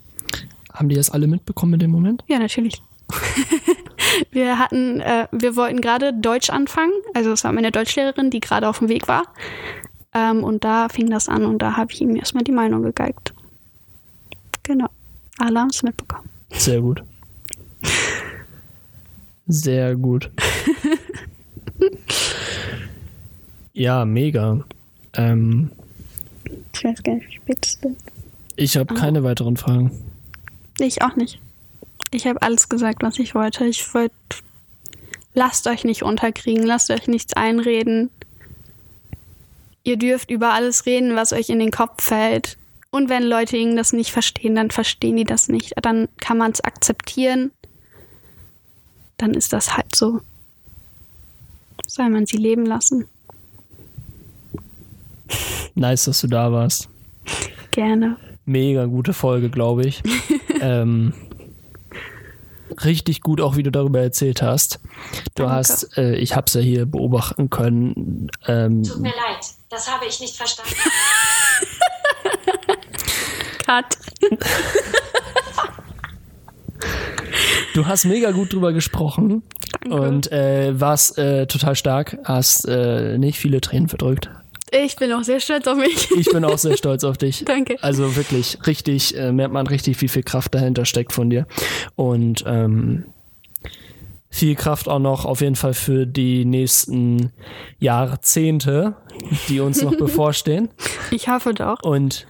Haben die das alle mitbekommen in dem Moment? Ja, natürlich. wir hatten, äh, wir wollten gerade Deutsch anfangen. Also es war meine Deutschlehrerin, die gerade auf dem Weg war. Ähm, und da fing das an und da habe ich ihm erstmal die Meinung gegeigt. Genau. Alle haben es mitbekommen. Sehr gut. Sehr gut. ja, mega. Ähm, Ich weiß gar nicht, wie spät es ist. ich habe keine weiteren Fragen. Ich auch nicht. Ich habe alles gesagt, was ich wollte. Ich wollte. Lasst euch nicht unterkriegen, lasst euch nichts einreden. Ihr dürft über alles reden, was euch in den Kopf fällt. Und wenn Leute ihnen das nicht verstehen, dann verstehen die das nicht. Dann kann man es akzeptieren. Dann ist das halt so. Soll man sie leben lassen? Nice, dass du da warst. Gerne. Mega gute Folge, glaube ich. ähm, richtig gut auch, wie du darüber erzählt hast. Du Danke. hast, äh, ich habe es ja hier beobachten können. Ähm, Tut mir leid, das habe ich nicht verstanden. Cut. Du hast mega gut drüber gesprochen Danke. und äh, warst äh, total stark. Hast äh, nicht viele Tränen verdrückt. Ich bin auch sehr stolz auf mich. Ich bin auch sehr stolz auf dich. Danke. Also wirklich, richtig, äh, merkt man richtig, wie viel Kraft dahinter steckt von dir. Und ähm, viel Kraft auch noch auf jeden Fall für die nächsten Jahrzehnte, die uns noch bevorstehen. Ich hoffe doch. Und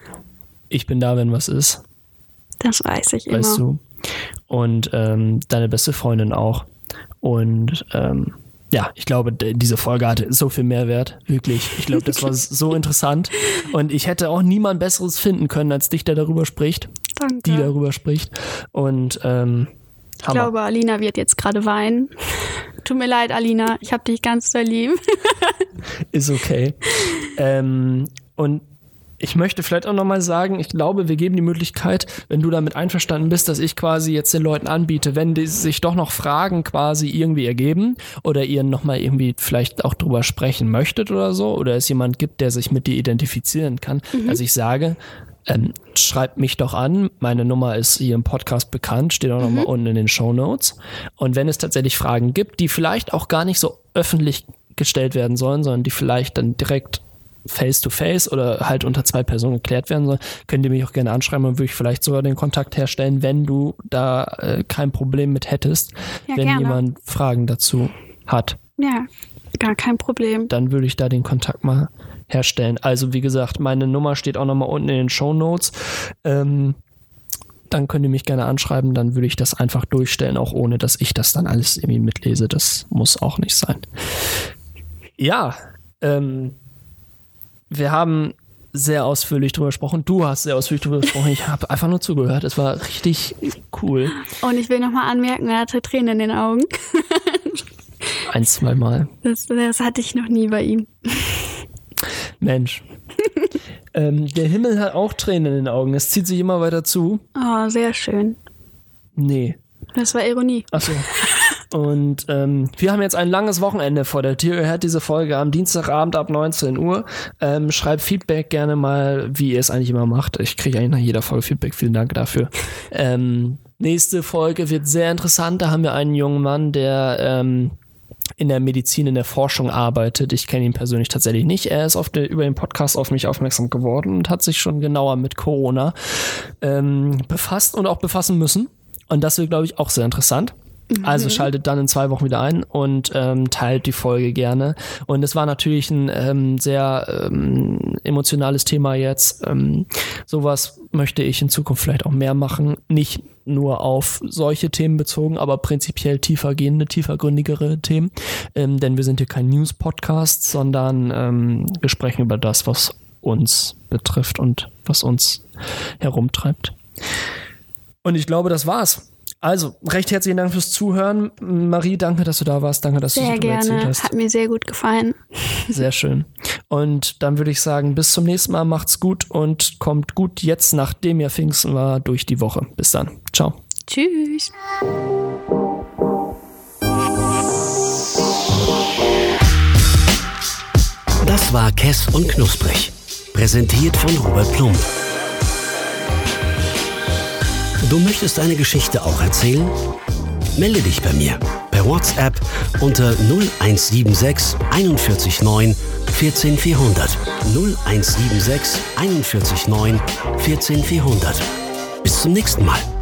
ich bin da, wenn was ist, Das weiß ich immer. weißt du. Und ähm, deine beste Freundin auch. Und ähm, ja, ich glaube, diese Folge hatte so viel Mehrwert. Wirklich. Ich glaube, das war so interessant. Und ich hätte auch niemand Besseres finden können als dich, der darüber spricht, Danke. die darüber spricht. Und ähm, Ich glaube, Alina wird jetzt gerade weinen. Tut mir leid, Alina. Ich habe dich ganz doll lieb. ist okay. ähm, und ich möchte vielleicht auch nochmal sagen, ich glaube, wir geben die Möglichkeit, wenn du damit einverstanden bist, dass ich quasi jetzt den Leuten anbiete, wenn die sich doch noch Fragen quasi irgendwie ergeben oder ihr nochmal irgendwie vielleicht auch drüber sprechen möchtet oder so, oder es jemand gibt, der sich mit dir identifizieren kann, dass ich sage, ähm, schreibt mich doch an. Meine Nummer ist hier im Podcast bekannt, steht auch nochmal unten in den Show Notes. Und wenn es tatsächlich Fragen gibt, die vielleicht auch gar nicht so öffentlich gestellt werden sollen, sondern die vielleicht dann direkt face to face oder halt unter zwei Personen geklärt werden sollen, könnt ihr mich auch gerne anschreiben und würde ich vielleicht sogar den Kontakt herstellen, wenn du da äh, kein Problem mit hättest, Ja, wenn gerne. jemand Fragen dazu hat Ja, gar kein Problem. dann würde ich da den Kontakt mal herstellen. Also wie gesagt, meine Nummer steht auch nochmal unten in den Show Notes. Ähm, dann könnt ihr mich gerne anschreiben, dann würde ich das einfach durchstellen, auch ohne dass ich das dann alles irgendwie mitlese. Das muss auch nicht sein. Ja, ähm, wir haben sehr ausführlich drüber gesprochen. Du hast sehr ausführlich drüber gesprochen. Ich habe einfach nur zugehört. Es war richtig cool. Und ich will nochmal anmerken, er hatte Tränen in den Augen. Ein, zwei Mal. Das, das hatte ich noch nie bei ihm. Mensch. ähm, der Himmel hat auch Tränen in den Augen. Es zieht sich immer weiter zu. Oh, sehr schön. Nee. Das war Ironie. Achso. Und ähm, wir haben jetzt ein langes Wochenende vor der Tür. Ihr hört diese Folge am Dienstagabend ab 19 Uhr. Ähm, schreibt Feedback gerne mal, wie ihr es eigentlich immer macht. Ich kriege eigentlich nach jeder Folge Feedback. Vielen Dank dafür. Ähm, nächste Folge wird sehr interessant. Da haben wir einen jungen Mann, der ähm, in der Medizin, in der Forschung arbeitet. Ich kenne ihn persönlich tatsächlich nicht. Er ist auf der, über den Podcast auf mich aufmerksam geworden und hat sich schon genauer mit Corona ähm, befasst und auch befassen müssen. Und das wird, glaube ich, auch sehr interessant. Also schaltet dann in zwei Wochen wieder ein und ähm, teilt die Folge gerne. Und es war natürlich ein ähm, sehr ähm, emotionales Thema jetzt. Ähm, sowas möchte ich in Zukunft vielleicht auch mehr machen. Nicht nur auf solche Themen bezogen, aber prinzipiell tiefer gehende, tiefergründigere Themen. Ähm, denn wir sind hier kein News-Podcast, sondern ähm, wir sprechen über das, was uns betrifft und was uns herumtreibt. Und ich glaube, das war's. Also, recht herzlichen Dank fürs Zuhören. Marie, danke, dass du da warst. Danke, dass du Sehr dich darüber erzählt gerne. hast. Hat mir sehr gut gefallen. Sehr schön. Und dann würde ich sagen, bis zum nächsten Mal. Macht's gut und kommt gut jetzt, nachdem ihr Pfingsten war, durch die Woche. Bis dann. Ciao. Tschüss. Das war Kess und Knusprig. Präsentiert von Robert Plump. Du möchtest deine Geschichte auch erzählen? Melde dich bei mir per WhatsApp unter 0176 41 9 14 400. 0176 41 9 14 400. Bis zum nächsten Mal.